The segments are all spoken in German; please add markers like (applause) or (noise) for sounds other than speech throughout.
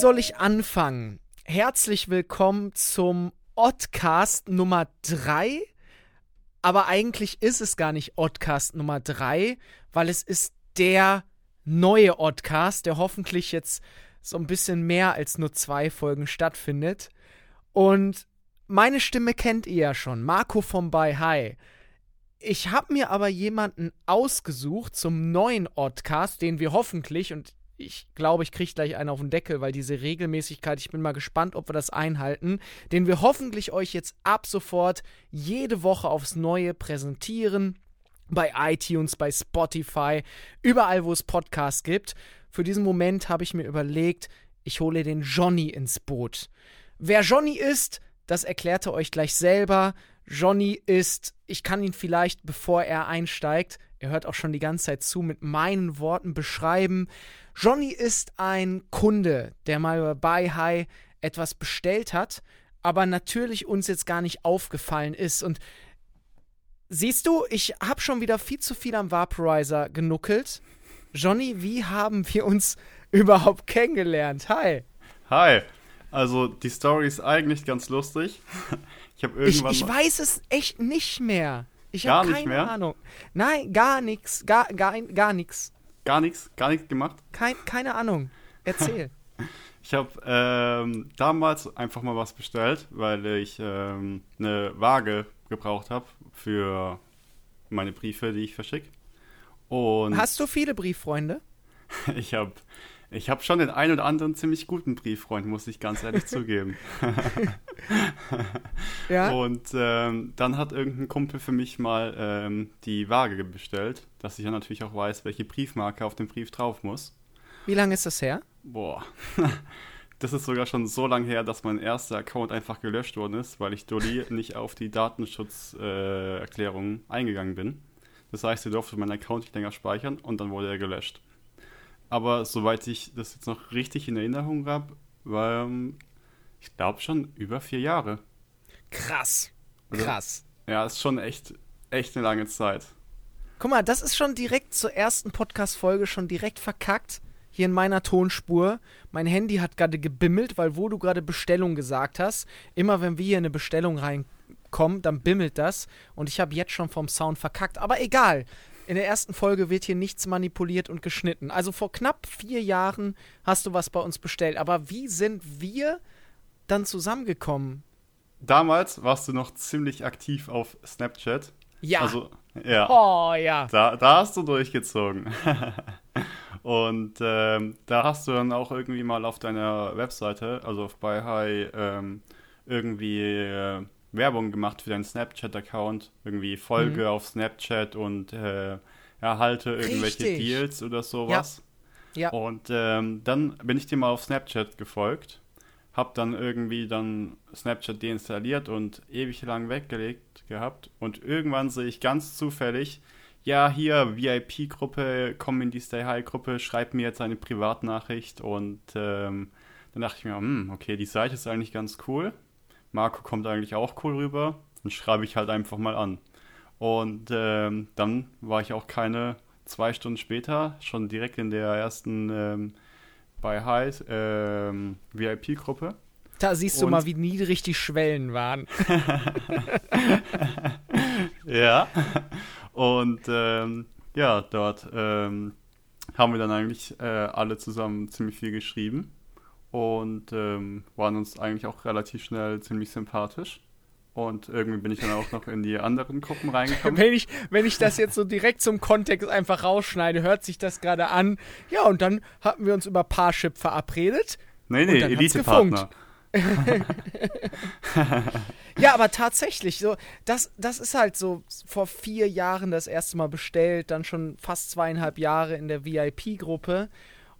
soll ich anfangen? Herzlich willkommen zum Oddcast Nummer 3. Aber eigentlich ist es gar nicht Oddcast Nummer 3, weil es ist der neue Oddcast, der hoffentlich jetzt so ein bisschen mehr als nur zwei Folgen stattfindet. Und meine Stimme kennt ihr ja schon, Marco vom By High. Ich habe mir aber jemanden ausgesucht zum neuen Oddcast, den wir hoffentlich, und ich glaube, ich kriege gleich einen auf den Deckel, weil diese Regelmäßigkeit, ich bin mal gespannt, ob wir das einhalten, den wir hoffentlich euch jetzt ab sofort jede Woche aufs Neue präsentieren. Bei iTunes, bei Spotify, überall, wo es Podcasts gibt. Für diesen Moment habe ich mir überlegt, ich hole den Johnny ins Boot. Wer Johnny ist, das erklärt er euch gleich selber. Johnny ist, ich kann ihn vielleicht, bevor er einsteigt, er hört auch schon die ganze Zeit zu, mit meinen Worten beschreiben. Johnny ist ein Kunde, der mal bei High etwas bestellt hat, aber natürlich uns jetzt gar nicht aufgefallen ist. Und siehst du, ich habe schon wieder viel zu viel am Vaporizer genuckelt. Johnny, wie haben wir uns (laughs) überhaupt kennengelernt? Hi. Hi. Also die Story ist eigentlich ganz lustig. (laughs) Ich habe irgendwann. Ich, ich weiß es echt nicht mehr. Ich habe keine mehr? Ahnung. Nein, gar nichts. Gar, gar, gar nichts. Gar nichts? Gar nichts gemacht? Kein, keine Ahnung. Erzähl. (laughs) ich habe ähm, damals einfach mal was bestellt, weil ich ähm, eine Waage gebraucht habe für meine Briefe, die ich verschicke. Hast du viele Brieffreunde? (laughs) ich habe ich habe schon den einen oder anderen ziemlich guten Brieffreund, muss ich ganz ehrlich zugeben. (laughs) ja. Und ähm, dann hat irgendein Kumpel für mich mal ähm, die Waage bestellt, dass ich ja natürlich auch weiß, welche Briefmarke auf dem Brief drauf muss. Wie lange ist das her? Boah. (laughs) Das ist sogar schon so lange her, dass mein erster Account einfach gelöscht worden ist, weil ich Dolly (laughs) nicht auf die Datenschutzerklärung äh, eingegangen bin. Das heißt, sie durfte meinen Account nicht länger speichern und dann wurde er gelöscht. Aber soweit ich das jetzt noch richtig in Erinnerung habe, war, ähm, ich glaube schon über vier Jahre. Krass. Also, Krass. Ja, ist schon echt, echt eine lange Zeit. Guck mal, das ist schon direkt zur ersten Podcast-Folge schon direkt verkackt. Hier in meiner Tonspur. Mein Handy hat gerade gebimmelt, weil wo du gerade Bestellung gesagt hast, immer wenn wir hier eine Bestellung reinkommen, dann bimmelt das. Und ich habe jetzt schon vom Sound verkackt. Aber egal in der ersten Folge wird hier nichts manipuliert und geschnitten. Also vor knapp vier Jahren hast du was bei uns bestellt. Aber wie sind wir dann zusammengekommen? Damals warst du noch ziemlich aktiv auf Snapchat. Ja. Also, ja. Oh, ja. Da, da hast du durchgezogen. (laughs) und ähm, da hast du dann auch irgendwie mal auf deiner Webseite, also auf bei Hi, ähm, irgendwie. Äh, Werbung gemacht für deinen Snapchat-Account. Irgendwie Folge mhm. auf Snapchat und äh, erhalte irgendwelche Richtig. Deals oder sowas. Ja. ja. Und ähm, dann bin ich dir mal auf Snapchat gefolgt. Hab dann irgendwie dann Snapchat deinstalliert und ewig lang weggelegt gehabt. Und irgendwann sehe ich ganz zufällig, ja, hier, VIP-Gruppe, komm in die Stay High-Gruppe, schreib mir jetzt eine Privatnachricht. Und ähm, dann dachte ich mir, hm, okay, die Seite ist eigentlich ganz cool. Marco kommt eigentlich auch cool rüber. Dann schreibe ich halt einfach mal an. Und ähm, dann war ich auch keine zwei Stunden später schon direkt in der ersten ähm, bei High ähm, VIP-Gruppe. Da siehst du mal, wie niedrig die Schwellen waren. (laughs) ja. Und ähm, ja, dort ähm, haben wir dann eigentlich äh, alle zusammen ziemlich viel geschrieben und ähm, waren uns eigentlich auch relativ schnell ziemlich sympathisch. Und irgendwie bin ich dann auch noch in die anderen Gruppen (laughs) reingekommen. wenn, ich, wenn ich das jetzt so direkt zum Kontext einfach rausschneide, hört sich das gerade an. Ja, und dann hatten wir uns über Parship verabredet. Nee, nee, Elite-Partner. (laughs) ja, aber tatsächlich, so, das, das ist halt so vor vier Jahren das erste Mal bestellt, dann schon fast zweieinhalb Jahre in der VIP-Gruppe.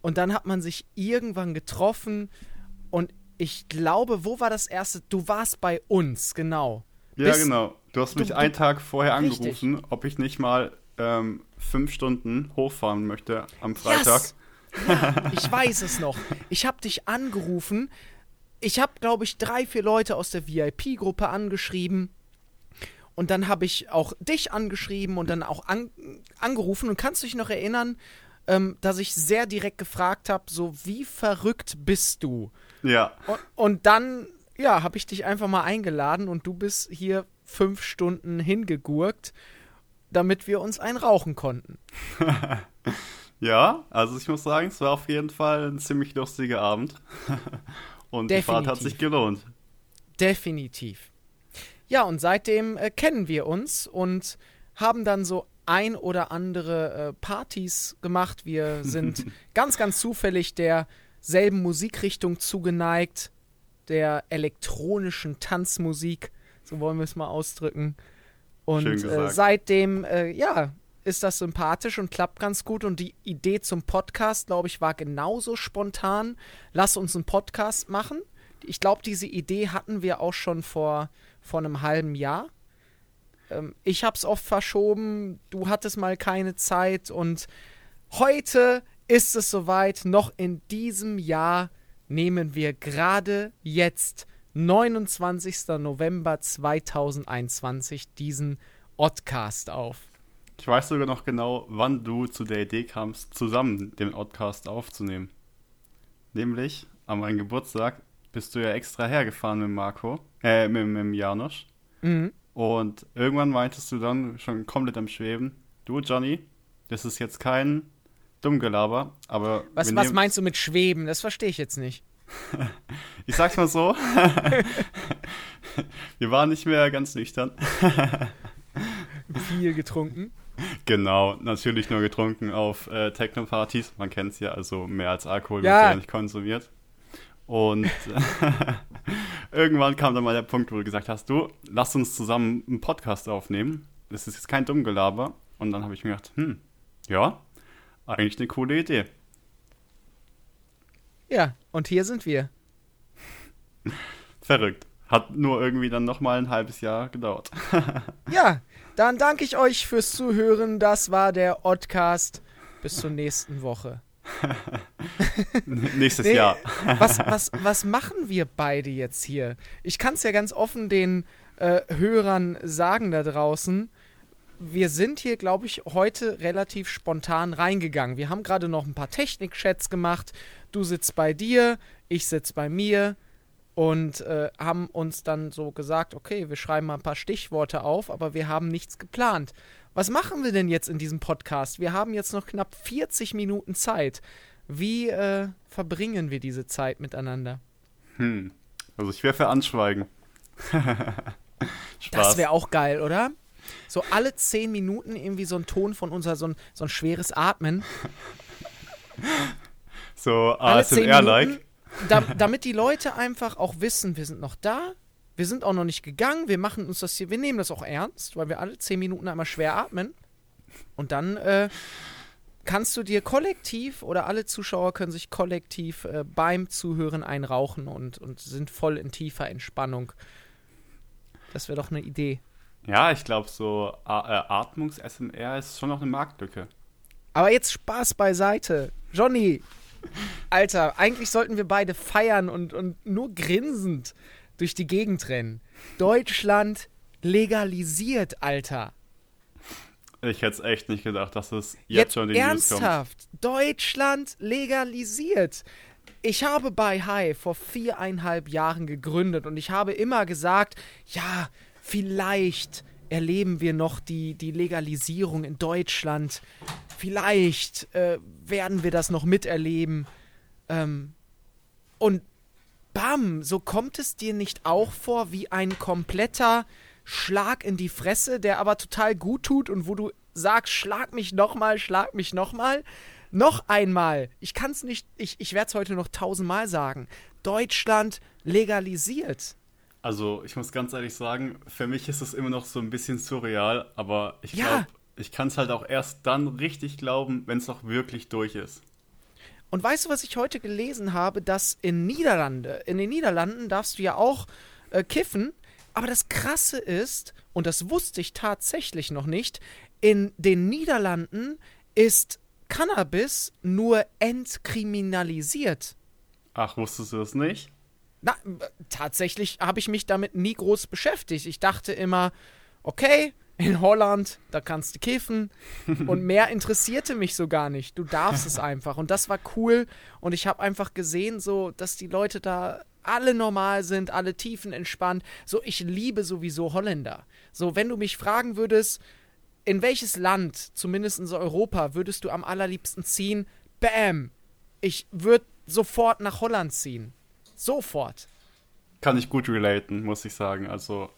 Und dann hat man sich irgendwann getroffen und ich glaube, wo war das erste? Du warst bei uns, genau. Ja, Bis, genau. Du hast mich du, einen Tag vorher angerufen, richtig. ob ich nicht mal ähm, fünf Stunden hochfahren möchte am Freitag. Yes. Ja, (laughs) ich weiß es noch. Ich habe dich angerufen. Ich habe, glaube ich, drei, vier Leute aus der VIP-Gruppe angeschrieben. Und dann habe ich auch dich angeschrieben und dann auch an, angerufen. Und kannst du dich noch erinnern, ähm, dass ich sehr direkt gefragt habe, so wie verrückt bist du? Ja. Und, und dann, ja, habe ich dich einfach mal eingeladen und du bist hier fünf Stunden hingegurkt, damit wir uns einen rauchen konnten. (laughs) ja, also ich muss sagen, es war auf jeden Fall ein ziemlich lustiger Abend. (laughs) und Definitiv. die Fahrt hat sich gelohnt. Definitiv. Ja, und seitdem äh, kennen wir uns und haben dann so ein oder andere äh, Partys gemacht. Wir (laughs) sind ganz, ganz zufällig derselben Musikrichtung zugeneigt, der elektronischen Tanzmusik, so wollen wir es mal ausdrücken. Und äh, seitdem, äh, ja, ist das sympathisch und klappt ganz gut. Und die Idee zum Podcast, glaube ich, war genauso spontan. Lass uns einen Podcast machen. Ich glaube, diese Idee hatten wir auch schon vor vor einem halben Jahr. Ähm, ich habe es oft verschoben, du hattest mal keine Zeit und heute ist es soweit. Noch in diesem Jahr nehmen wir gerade jetzt, 29. November 2021, diesen Oddcast auf. Ich weiß sogar noch genau, wann du zu der Idee kamst, zusammen den Oddcast aufzunehmen. Nämlich an meinem Geburtstag bist du ja extra hergefahren mit Marco äh, mit, mit Janusz. Mhm. Und irgendwann meintest du dann schon komplett am Schweben, du Johnny, das ist jetzt kein Dummgelaber, aber. Was, was meinst du mit Schweben? Das verstehe ich jetzt nicht. (laughs) ich sag's mal so. (laughs) wir waren nicht mehr ganz nüchtern. Viel getrunken. Genau, natürlich nur getrunken auf äh, Techno-Partys. Man kennt's ja, also mehr als Alkohol ja. wird ja nicht konsumiert. Und (laughs) irgendwann kam dann mal der Punkt, wo du gesagt hast, du, lass uns zusammen einen Podcast aufnehmen. Das ist jetzt kein Dummgelaber. Und dann habe ich mir gedacht, hm, ja, eigentlich eine coole Idee. Ja, und hier sind wir. (laughs) Verrückt. Hat nur irgendwie dann nochmal ein halbes Jahr gedauert. (laughs) ja, dann danke ich euch fürs Zuhören. Das war der Oddcast. Bis zur nächsten Woche. (laughs) Nächstes nee, Jahr. was, (laughs) was, was machen wir beide jetzt hier? Ich kann es ja ganz offen den äh, Hörern sagen da draußen. Wir sind hier, glaube ich, heute relativ spontan reingegangen. Wir haben gerade noch ein paar Technik-Chats gemacht. Du sitzt bei dir, ich sitze bei mir und äh, haben uns dann so gesagt, okay, wir schreiben mal ein paar Stichworte auf, aber wir haben nichts geplant. Was machen wir denn jetzt in diesem Podcast? Wir haben jetzt noch knapp 40 Minuten Zeit. Wie äh, verbringen wir diese Zeit miteinander? Hm. Also ich wäre für Anschweigen. (laughs) das wäre auch geil, oder? So alle 10 Minuten irgendwie so ein Ton von unser, so ein, so ein schweres Atmen. So ASMR-like. Da, damit die Leute einfach auch wissen, wir sind noch da, wir sind auch noch nicht gegangen, wir machen uns das hier, wir nehmen das auch ernst, weil wir alle zehn Minuten einmal schwer atmen. Und dann äh, kannst du dir kollektiv oder alle Zuschauer können sich kollektiv äh, beim Zuhören einrauchen und, und sind voll in tiefer Entspannung. Das wäre doch eine Idee. Ja, ich glaube, so äh, Atmungs-SMR ist schon noch eine Marktlücke. Aber jetzt Spaß beiseite. Johnny, Alter, eigentlich sollten wir beide feiern und, und nur grinsend durch die Gegend rennen. Deutschland legalisiert, Alter. Ich hätte es echt nicht gedacht, dass es jetzt, jetzt schon in die Ernsthaft, News kommt. Deutschland legalisiert. Ich habe bei Hi vor viereinhalb Jahren gegründet und ich habe immer gesagt, ja, vielleicht erleben wir noch die, die Legalisierung in Deutschland. Vielleicht äh, werden wir das noch miterleben. Ähm, und bam, so kommt es dir nicht auch vor wie ein kompletter Schlag in die Fresse, der aber total gut tut und wo du sagst, schlag mich nochmal, schlag mich nochmal. Noch einmal, ich kann es nicht, ich, ich werde es heute noch tausendmal sagen. Deutschland legalisiert. Also, ich muss ganz ehrlich sagen, für mich ist es immer noch so ein bisschen surreal, aber ich glaube, ja. ich kann es halt auch erst dann richtig glauben, wenn es auch wirklich durch ist. Und weißt du, was ich heute gelesen habe, dass in Niederlande, in den Niederlanden darfst du ja auch äh, kiffen, aber das Krasse ist, und das wusste ich tatsächlich noch nicht, in den Niederlanden ist Cannabis nur entkriminalisiert. Ach, wusstest du das nicht? Na, tatsächlich habe ich mich damit nie groß beschäftigt. Ich dachte immer, okay, in Holland, da kannst du kiffen und mehr interessierte mich so gar nicht. Du darfst es (laughs) einfach und das war cool und ich habe einfach gesehen, so, dass die Leute da alle normal sind, alle tiefenentspannt. So, ich liebe sowieso Holländer. So, wenn du mich fragen würdest, in welches Land, zumindest in Europa, würdest du am allerliebsten ziehen? Bam! Ich würde sofort nach Holland ziehen. Sofort. Kann ich gut relaten, muss ich sagen. Also,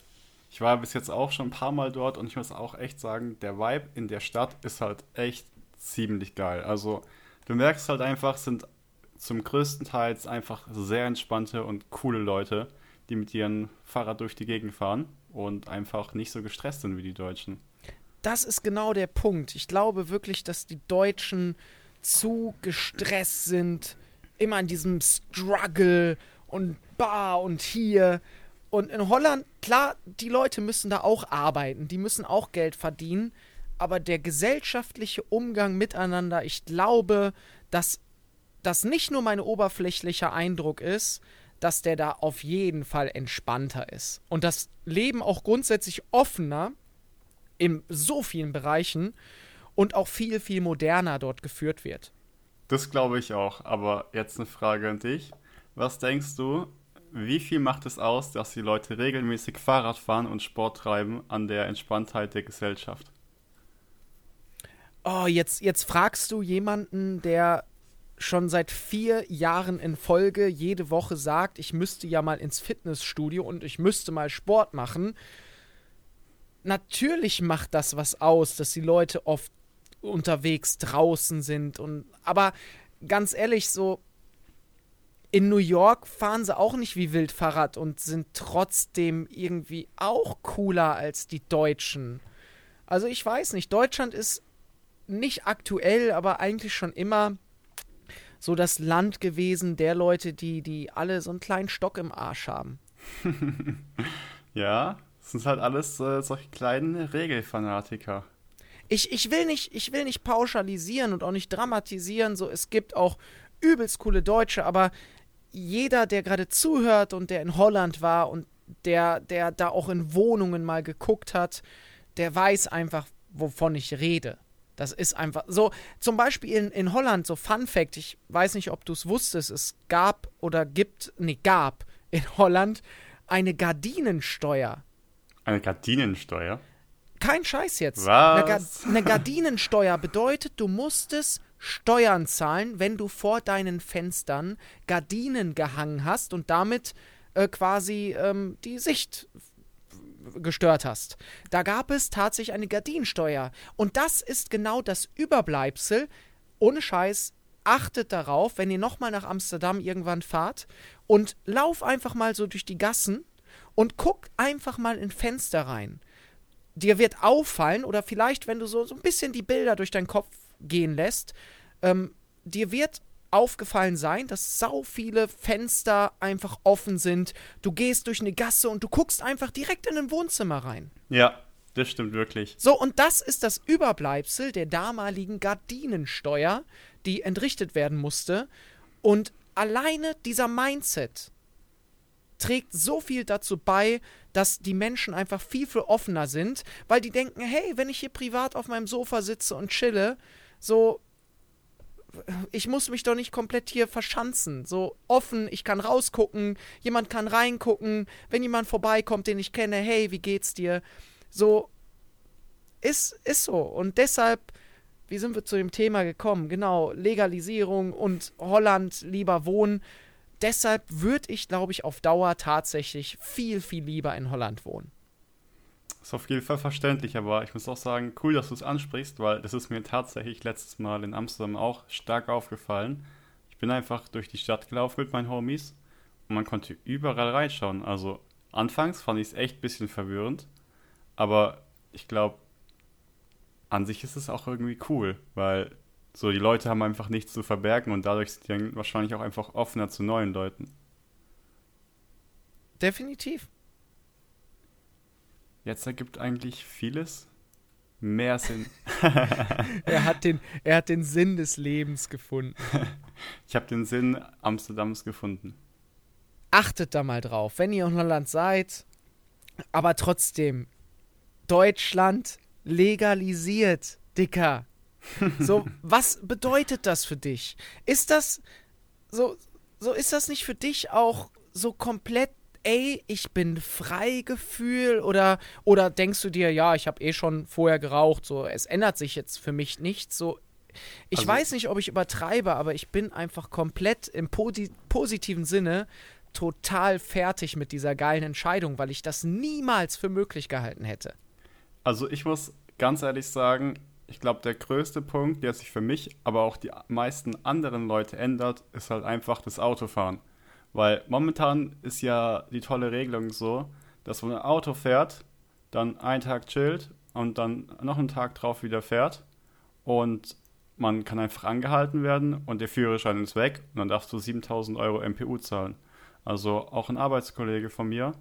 ich war bis jetzt auch schon ein paar Mal dort und ich muss auch echt sagen, der Vibe in der Stadt ist halt echt ziemlich geil. Also, du merkst halt einfach, sind zum größten Teil einfach sehr entspannte und coole Leute, die mit ihrem Fahrrad durch die Gegend fahren und einfach nicht so gestresst sind wie die Deutschen. Das ist genau der Punkt. Ich glaube wirklich, dass die Deutschen zu gestresst sind, immer in diesem Struggle und bar und hier. Und in Holland, klar, die Leute müssen da auch arbeiten, die müssen auch Geld verdienen, aber der gesellschaftliche Umgang miteinander, ich glaube, dass das nicht nur mein oberflächlicher Eindruck ist, dass der da auf jeden Fall entspannter ist. Und das Leben auch grundsätzlich offener in so vielen Bereichen und auch viel, viel moderner dort geführt wird. Das glaube ich auch. Aber jetzt eine Frage an dich. Was denkst du, wie viel macht es aus, dass die Leute regelmäßig Fahrrad fahren und Sport treiben an der Entspanntheit der Gesellschaft? Oh, jetzt, jetzt fragst du jemanden, der schon seit vier Jahren in Folge jede Woche sagt, ich müsste ja mal ins Fitnessstudio und ich müsste mal Sport machen. Natürlich macht das was aus, dass die Leute oft unterwegs draußen sind und aber ganz ehrlich so in New York fahren sie auch nicht wie wild Fahrrad und sind trotzdem irgendwie auch cooler als die Deutschen. Also ich weiß nicht, Deutschland ist nicht aktuell, aber eigentlich schon immer so das Land gewesen der Leute, die, die alle so einen kleinen Stock im Arsch haben. (laughs) ja, das sind halt alles äh, solche kleinen Regelfanatiker. Ich, ich, will nicht, ich will nicht pauschalisieren und auch nicht dramatisieren. So, es gibt auch übelst coole Deutsche, aber jeder, der gerade zuhört und der in Holland war und der, der da auch in Wohnungen mal geguckt hat, der weiß einfach, wovon ich rede. Das ist einfach so. Zum Beispiel in, in Holland, so Fun Fact, ich weiß nicht, ob du es wusstest, es gab oder gibt, nee, gab in Holland eine Gardinensteuer. Eine Gardinensteuer? Kein Scheiß jetzt. Was? Eine, Ga eine Gardinensteuer bedeutet, du musstest Steuern zahlen, wenn du vor deinen Fenstern Gardinen gehangen hast und damit äh, quasi ähm, die Sicht gestört hast. Da gab es tatsächlich eine Gardinensteuer. Und das ist genau das Überbleibsel. Ohne Scheiß, achtet darauf, wenn ihr nochmal nach Amsterdam irgendwann fahrt und lauf einfach mal so durch die Gassen und guck einfach mal in Fenster rein. Dir wird auffallen, oder vielleicht, wenn du so, so ein bisschen die Bilder durch deinen Kopf gehen lässt, ähm, dir wird aufgefallen sein, dass sau viele Fenster einfach offen sind. Du gehst durch eine Gasse und du guckst einfach direkt in ein Wohnzimmer rein. Ja, das stimmt wirklich. So, und das ist das Überbleibsel der damaligen Gardinensteuer, die entrichtet werden musste. Und alleine dieser Mindset trägt so viel dazu bei, dass die Menschen einfach viel, viel offener sind, weil die denken, hey, wenn ich hier privat auf meinem Sofa sitze und chille, so ich muss mich doch nicht komplett hier verschanzen. So offen, ich kann rausgucken, jemand kann reingucken, wenn jemand vorbeikommt, den ich kenne, hey, wie geht's dir? So ist, ist so. Und deshalb, wie sind wir zu dem Thema gekommen? Genau, Legalisierung und Holland lieber wohnen. Deshalb würde ich, glaube ich, auf Dauer tatsächlich viel, viel lieber in Holland wohnen. Ist auf jeden Fall verständlich, aber ich muss auch sagen, cool, dass du es ansprichst, weil das ist mir tatsächlich letztes Mal in Amsterdam auch stark aufgefallen. Ich bin einfach durch die Stadt gelaufen mit meinen Homies und man konnte überall reinschauen. Also anfangs fand ich es echt ein bisschen verwirrend, aber ich glaube, an sich ist es auch irgendwie cool, weil so die Leute haben einfach nichts zu verbergen und dadurch sind die dann wahrscheinlich auch einfach offener zu neuen Leuten. Definitiv. Jetzt ergibt eigentlich vieles mehr Sinn. (laughs) er, hat den, er hat den Sinn des Lebens gefunden. (laughs) ich habe den Sinn Amsterdams gefunden. Achtet da mal drauf, wenn ihr in Holland seid, aber trotzdem, Deutschland legalisiert, Dicker. (laughs) So, was bedeutet das für dich? Ist das so, so ist das nicht für dich auch so komplett, ey, ich bin Freigefühl oder oder denkst du dir, ja, ich habe eh schon vorher geraucht, so es ändert sich jetzt für mich nichts, so ich also, weiß nicht, ob ich übertreibe, aber ich bin einfach komplett im Posi positiven Sinne total fertig mit dieser geilen Entscheidung, weil ich das niemals für möglich gehalten hätte. Also ich muss ganz ehrlich sagen, ich glaube, der größte Punkt, der sich für mich, aber auch die meisten anderen Leute ändert, ist halt einfach das Autofahren. Weil momentan ist ja die tolle Regelung so, dass man ein Auto fährt, dann einen Tag chillt und dann noch einen Tag drauf wieder fährt und man kann einfach angehalten werden und der Führerschein ist weg und dann darfst du 7000 Euro MPU zahlen. Also auch ein Arbeitskollege von mir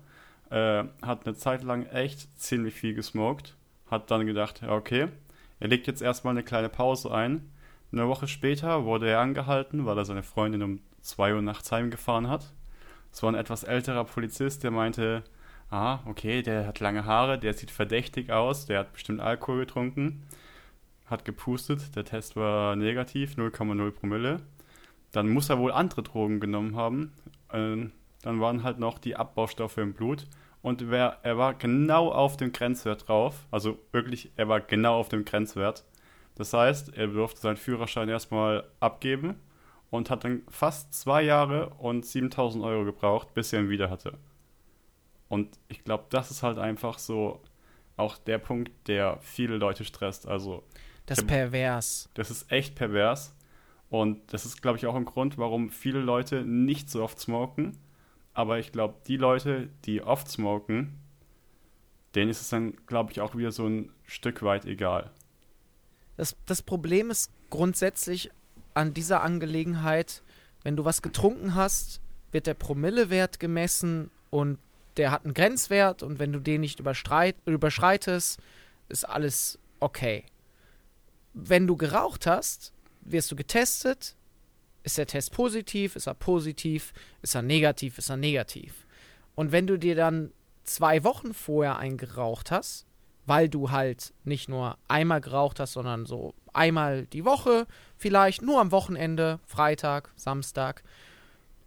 äh, hat eine Zeit lang echt ziemlich viel gesmoked, hat dann gedacht, ja okay, er legt jetzt erstmal eine kleine Pause ein. Eine Woche später wurde er angehalten, weil er seine Freundin um 2 Uhr nachts heimgefahren hat. Es war ein etwas älterer Polizist, der meinte, ah, okay, der hat lange Haare, der sieht verdächtig aus, der hat bestimmt Alkohol getrunken, hat gepustet, der Test war negativ, 0,0 Promille. Dann muss er wohl andere Drogen genommen haben. Äh, dann waren halt noch die Abbaustoffe im Blut und wer, er war genau auf dem Grenzwert drauf. Also wirklich, er war genau auf dem Grenzwert. Das heißt, er durfte seinen Führerschein erstmal abgeben und hat dann fast zwei Jahre und 7000 Euro gebraucht, bis er ihn wieder hatte. Und ich glaube, das ist halt einfach so auch der Punkt, der viele Leute stresst. Also das ist pervers. Das ist echt pervers. Und das ist, glaube ich, auch ein Grund, warum viele Leute nicht so oft smoken aber ich glaube, die Leute, die oft smoken, denen ist es dann, glaube ich, auch wieder so ein Stück weit egal. Das, das Problem ist grundsätzlich an dieser Angelegenheit, wenn du was getrunken hast, wird der Promillewert gemessen und der hat einen Grenzwert und wenn du den nicht überschreitest, ist alles okay. Wenn du geraucht hast, wirst du getestet, ist der Test positiv? Ist er positiv? Ist er negativ? Ist er negativ? Und wenn du dir dann zwei Wochen vorher eingeraucht hast, weil du halt nicht nur einmal geraucht hast, sondern so einmal die Woche, vielleicht nur am Wochenende, Freitag, Samstag,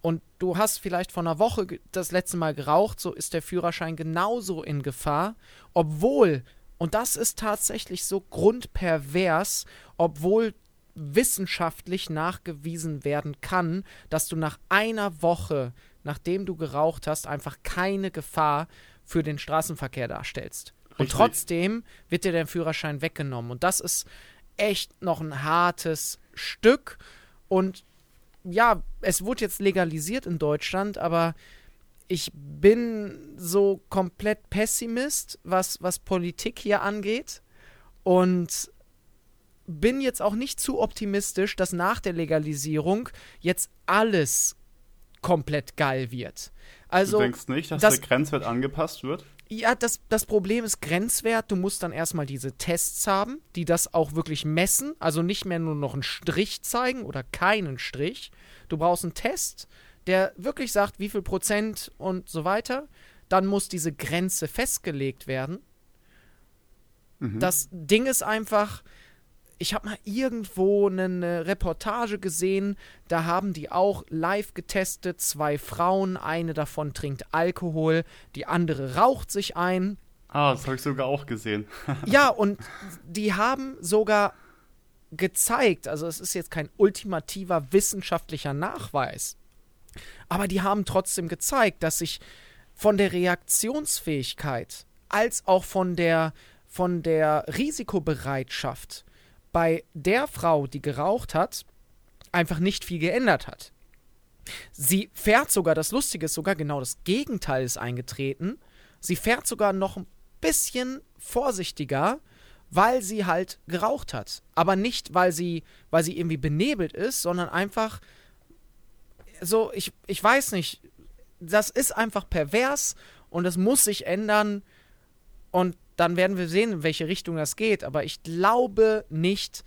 und du hast vielleicht vor einer Woche das letzte Mal geraucht, so ist der Führerschein genauso in Gefahr, obwohl, und das ist tatsächlich so grundpervers, obwohl wissenschaftlich nachgewiesen werden kann, dass du nach einer Woche, nachdem du geraucht hast, einfach keine Gefahr für den Straßenverkehr darstellst. Richtig. Und trotzdem wird dir der Führerschein weggenommen. Und das ist echt noch ein hartes Stück. Und ja, es wurde jetzt legalisiert in Deutschland, aber ich bin so komplett Pessimist, was, was Politik hier angeht. Und bin jetzt auch nicht zu optimistisch, dass nach der Legalisierung jetzt alles komplett geil wird. Also, du denkst nicht, dass das, der Grenzwert angepasst wird? Ja, das, das Problem ist Grenzwert. Du musst dann erstmal diese Tests haben, die das auch wirklich messen. Also nicht mehr nur noch einen Strich zeigen oder keinen Strich. Du brauchst einen Test, der wirklich sagt, wie viel Prozent und so weiter. Dann muss diese Grenze festgelegt werden. Mhm. Das Ding ist einfach, ich habe mal irgendwo eine Reportage gesehen, da haben die auch live getestet, zwei Frauen, eine davon trinkt Alkohol, die andere raucht sich ein. Ah, das habe ich sogar auch gesehen. (laughs) ja, und die haben sogar gezeigt, also es ist jetzt kein ultimativer wissenschaftlicher Nachweis, aber die haben trotzdem gezeigt, dass sich von der Reaktionsfähigkeit als auch von der von der Risikobereitschaft bei der Frau, die geraucht hat, einfach nicht viel geändert hat. Sie fährt sogar, das Lustige ist sogar genau das Gegenteil ist eingetreten. Sie fährt sogar noch ein bisschen vorsichtiger, weil sie halt geraucht hat. Aber nicht, weil sie, weil sie irgendwie benebelt ist, sondern einfach so, ich, ich weiß nicht, das ist einfach pervers und es muss sich ändern. Und dann werden wir sehen, in welche Richtung das geht. Aber ich glaube nicht,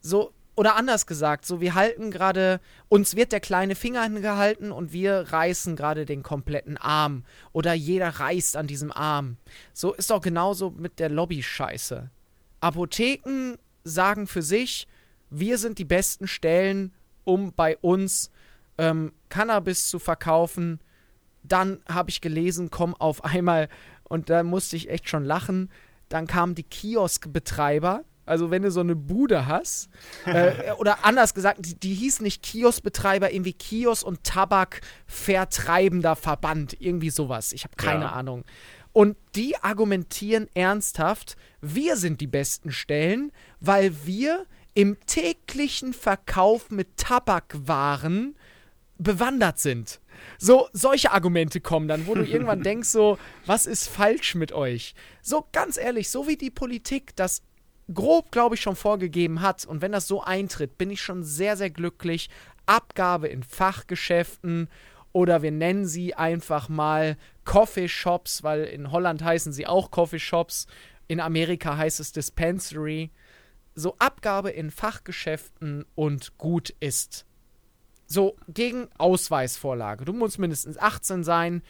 so, oder anders gesagt, so wir halten gerade, uns wird der kleine Finger hingehalten und wir reißen gerade den kompletten Arm. Oder jeder reißt an diesem Arm. So ist doch genauso mit der Lobby-Scheiße. Apotheken sagen für sich, wir sind die besten Stellen, um bei uns ähm, Cannabis zu verkaufen. Dann habe ich gelesen, komm auf einmal, und da musste ich echt schon lachen, dann kamen die Kioskbetreiber. Also wenn du so eine Bude hast, (laughs) äh, oder anders gesagt, die, die hieß nicht Kioskbetreiber, irgendwie Kiosk- und Tabakvertreibender Verband, irgendwie sowas. Ich habe keine ja. Ahnung. Und die argumentieren ernsthaft, wir sind die besten Stellen, weil wir im täglichen Verkauf mit Tabakwaren bewandert sind. So, solche Argumente kommen dann, wo du irgendwann (laughs) denkst, so, was ist falsch mit euch? So, ganz ehrlich, so wie die Politik das grob, glaube ich, schon vorgegeben hat, und wenn das so eintritt, bin ich schon sehr, sehr glücklich. Abgabe in Fachgeschäften oder wir nennen sie einfach mal Coffeeshops, weil in Holland heißen sie auch Coffeeshops, in Amerika heißt es Dispensary. So Abgabe in Fachgeschäften und gut ist. So, gegen Ausweisvorlage. Du musst mindestens 18 sein.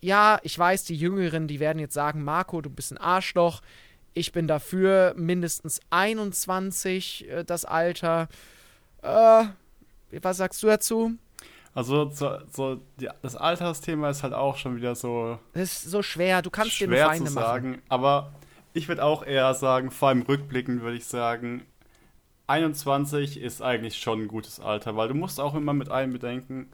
Ja, ich weiß, die Jüngeren, die werden jetzt sagen, Marco, du bist ein Arschloch. Ich bin dafür mindestens 21, äh, das Alter. Äh, was sagst du dazu? Also so, so die, das Altersthema ist halt auch schon wieder so. Das ist so schwer. Du kannst schwer dir Feinde zu sagen, machen. Aber ich würde auch eher sagen, vor allem rückblickend würde ich sagen, 21 ist eigentlich schon ein gutes Alter, weil du musst auch immer mit einem bedenken,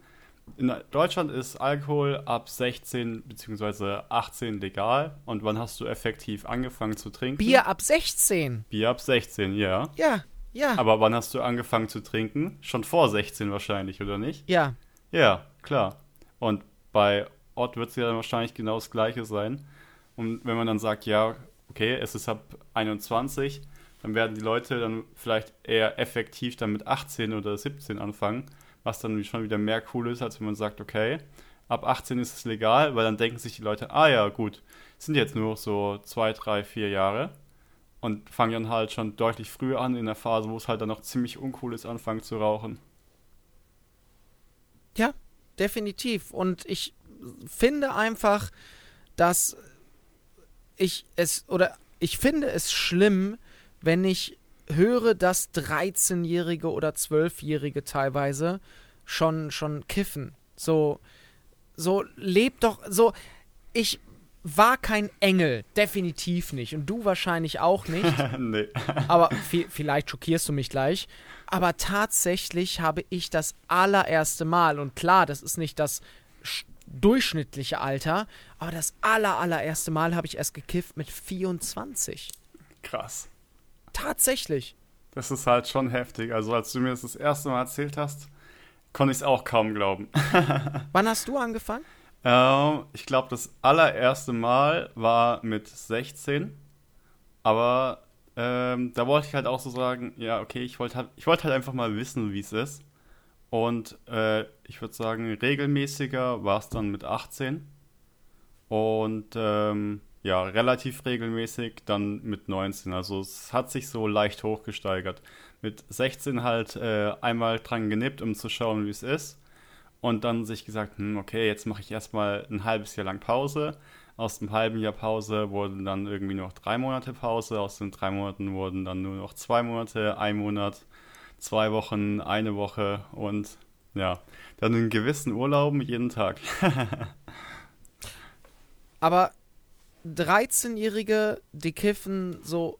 in Deutschland ist Alkohol ab 16 bzw. 18 legal. Und wann hast du effektiv angefangen zu trinken? Bier ab 16. Bier ab 16, ja. Ja, ja. Aber wann hast du angefangen zu trinken? Schon vor 16 wahrscheinlich, oder nicht? Ja. Ja, klar. Und bei Ott wird es ja dann wahrscheinlich genau das Gleiche sein. Und wenn man dann sagt, ja, okay, es ist ab 21, dann werden die Leute dann vielleicht eher effektiv dann mit 18 oder 17 anfangen, was dann schon wieder mehr cool ist, als wenn man sagt, okay, ab 18 ist es legal, weil dann denken sich die Leute, ah ja, gut, sind jetzt nur so zwei, drei, vier Jahre und fangen dann halt schon deutlich früher an in der Phase, wo es halt dann noch ziemlich uncool ist, anfangen zu rauchen. Ja, definitiv. Und ich finde einfach, dass ich es oder ich finde es schlimm, wenn ich höre, dass 13-Jährige oder 12-Jährige teilweise schon, schon kiffen. So, so lebt doch, so, ich war kein Engel, definitiv nicht. Und du wahrscheinlich auch nicht. (laughs) nee. (laughs) Aber vielleicht schockierst du mich gleich. Aber tatsächlich habe ich das allererste Mal, und klar, das ist nicht das durchschnittliche Alter, aber das aller, allererste Mal habe ich erst gekifft mit 24. Krass. Tatsächlich. Das ist halt schon heftig. Also als du mir das das erste Mal erzählt hast, konnte ich es auch kaum glauben. (laughs) Wann hast du angefangen? Ähm, ich glaube, das allererste Mal war mit 16. Aber ähm, da wollte ich halt auch so sagen, ja, okay, ich wollte halt, ich wollte halt einfach mal wissen, wie es ist. Und äh, ich würde sagen, regelmäßiger war es dann mit 18. Und ähm, ja, relativ regelmäßig dann mit 19. Also es hat sich so leicht hochgesteigert. Mit 16 halt äh, einmal dran genippt, um zu schauen, wie es ist. Und dann sich gesagt, hm, okay, jetzt mache ich erstmal ein halbes Jahr lang Pause. Aus dem halben Jahr Pause wurden dann irgendwie noch drei Monate Pause. Aus den drei Monaten wurden dann nur noch zwei Monate, ein Monat, zwei Wochen, eine Woche und ja, dann in gewissen Urlauben jeden Tag. (laughs) Aber 13-Jährige, die kiffen, so,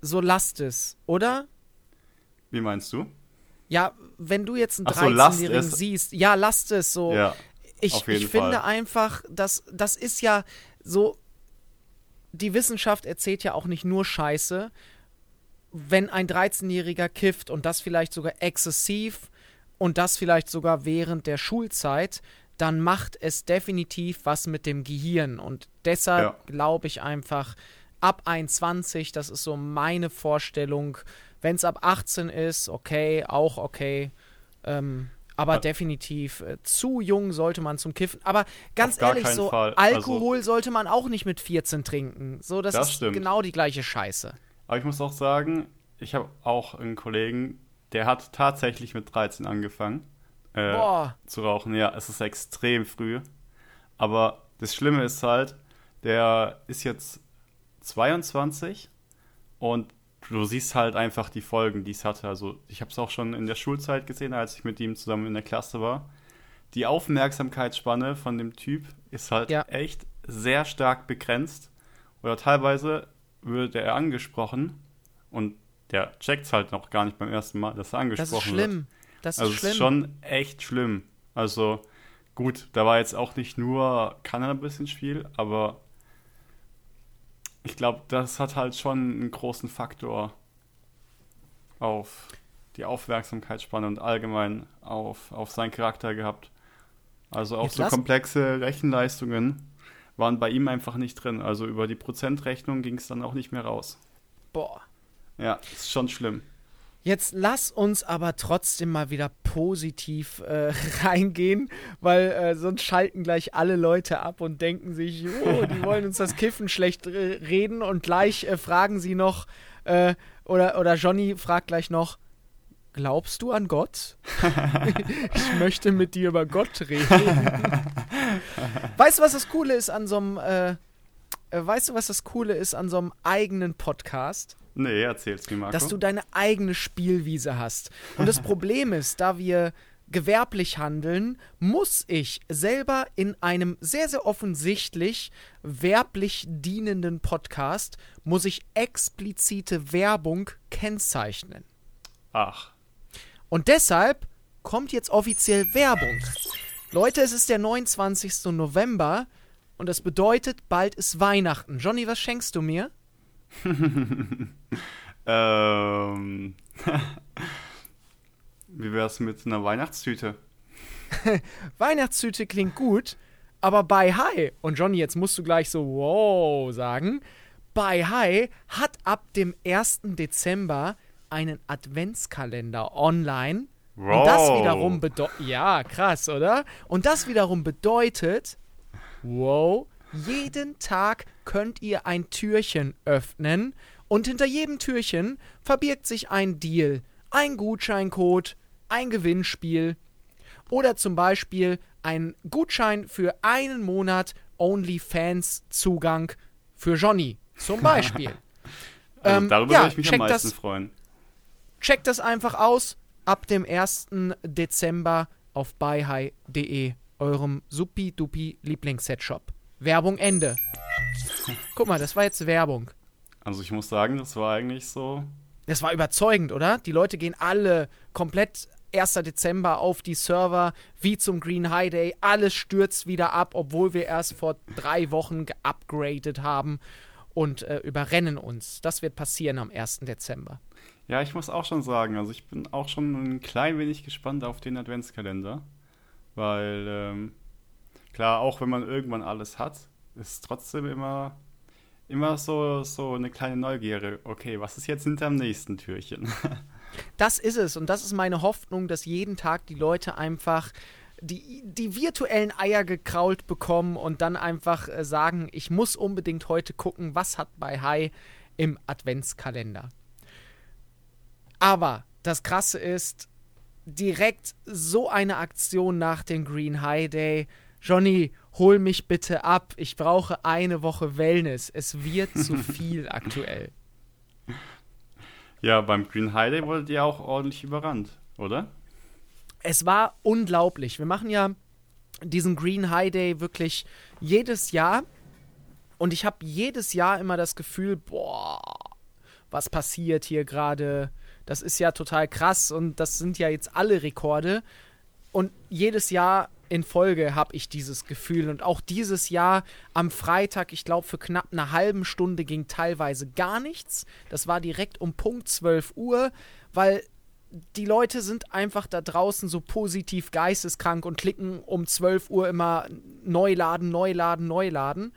so lasst es, oder? Wie meinst du? Ja, wenn du jetzt einen 13-Jährigen so, siehst, ja, lasst es so. Ja, ich ich finde einfach, dass das ist ja so, die Wissenschaft erzählt ja auch nicht nur Scheiße. Wenn ein 13-Jähriger kifft und das vielleicht sogar exzessiv und das vielleicht sogar während der Schulzeit, dann macht es definitiv was mit dem Gehirn. Und deshalb ja. glaube ich einfach, ab 21, das ist so meine Vorstellung. Wenn es ab 18 ist, okay, auch okay. Ähm, aber ja. definitiv äh, zu jung sollte man zum Kiffen. Aber ganz ehrlich, so Fall. Alkohol also, sollte man auch nicht mit 14 trinken. So, das, das ist stimmt. genau die gleiche Scheiße. Aber ich muss auch sagen, ich habe auch einen Kollegen, der hat tatsächlich mit 13 angefangen äh, zu rauchen. Ja, es ist extrem früh. Aber das Schlimme ist halt, der ist jetzt 22 und du siehst halt einfach die Folgen, die es hatte. Also ich habe es auch schon in der Schulzeit gesehen, als ich mit ihm zusammen in der Klasse war. Die Aufmerksamkeitsspanne von dem Typ ist halt ja. echt sehr stark begrenzt. Oder teilweise wird er angesprochen und der checkt es halt noch gar nicht beim ersten Mal, dass er angesprochen wird. Das ist schlimm. Wird. Das ist also schlimm. ist schon echt schlimm. Also gut, da war jetzt auch nicht nur Cannabis ins Spiel, aber ich glaube, das hat halt schon einen großen Faktor auf die Aufmerksamkeitsspanne und allgemein auf, auf seinen Charakter gehabt. Also auch Jetzt so komplexe Rechenleistungen waren bei ihm einfach nicht drin. Also über die Prozentrechnung ging es dann auch nicht mehr raus. Boah. Ja, ist schon schlimm. Jetzt lass uns aber trotzdem mal wieder positiv äh, (laughs) reingehen, weil äh, sonst schalten gleich alle Leute ab und denken sich, oh, die (laughs) wollen uns das Kiffen schlecht reden und gleich äh, fragen sie noch, äh, oder, oder Johnny fragt gleich noch, glaubst du an Gott? (laughs) ich möchte mit dir über Gott reden. weißt du, was das Coole ist an so einem, äh, weißt du, was das Coole ist an so einem eigenen Podcast? Nee, erzähl's mir, Marco. Dass du deine eigene Spielwiese hast. Und das (laughs) Problem ist, da wir gewerblich handeln, muss ich selber in einem sehr, sehr offensichtlich werblich dienenden Podcast, muss ich explizite Werbung kennzeichnen. Ach. Und deshalb kommt jetzt offiziell Werbung. Leute, es ist der 29. November und das bedeutet, bald ist Weihnachten. Johnny, was schenkst du mir? (laughs) ähm. (laughs) Wie wär's mit einer Weihnachtstüte? (laughs) Weihnachtstüte klingt gut, aber bei Hi, und Johnny, jetzt musst du gleich so wow sagen, bei Hi hat ab dem 1. Dezember einen Adventskalender online. Wow. Und das wiederum bedeutet, ja, krass, oder? Und das wiederum bedeutet, wow, jeden Tag könnt ihr ein Türchen öffnen und hinter jedem Türchen verbirgt sich ein Deal, ein Gutscheincode, ein Gewinnspiel oder zum Beispiel ein Gutschein für einen Monat OnlyFans-Zugang für Johnny. Zum Beispiel. (laughs) also ähm, darüber ja, würde ich mich am meisten das, freuen. Checkt das einfach aus. Ab dem 1. Dezember auf buyhigh.de, eurem supi-dupi Lieblings-Set-Shop. Werbung Ende. Guck mal, das war jetzt Werbung. Also ich muss sagen, das war eigentlich so. Das war überzeugend, oder? Die Leute gehen alle komplett 1. Dezember auf die Server wie zum Green High Day. Alles stürzt wieder ab, obwohl wir erst vor drei Wochen geupgradet haben und äh, überrennen uns. Das wird passieren am 1. Dezember. Ja, ich muss auch schon sagen, also ich bin auch schon ein klein wenig gespannt auf den Adventskalender, weil ähm, klar, auch wenn man irgendwann alles hat, ist trotzdem immer, immer so, so eine kleine Neugierde. Okay, was ist jetzt hinterm nächsten Türchen? (laughs) das ist es. Und das ist meine Hoffnung, dass jeden Tag die Leute einfach die, die virtuellen Eier gekrault bekommen und dann einfach äh, sagen, ich muss unbedingt heute gucken, was hat bei Hai im Adventskalender. Aber das Krasse ist, direkt so eine Aktion nach dem Green High Day Johnny, hol mich bitte ab. Ich brauche eine Woche Wellness. Es wird zu (laughs) viel aktuell. Ja, beim Green Highway wurdet ihr auch ordentlich überrannt, oder? Es war unglaublich. Wir machen ja diesen Green High Day wirklich jedes Jahr. Und ich habe jedes Jahr immer das Gefühl, boah, was passiert hier gerade? Das ist ja total krass und das sind ja jetzt alle Rekorde. Und jedes Jahr in Folge habe ich dieses Gefühl. Und auch dieses Jahr am Freitag, ich glaube, für knapp eine halbe Stunde ging teilweise gar nichts. Das war direkt um Punkt 12 Uhr, weil die Leute sind einfach da draußen so positiv geisteskrank und klicken um 12 Uhr immer Neuladen, Neuladen, Neuladen.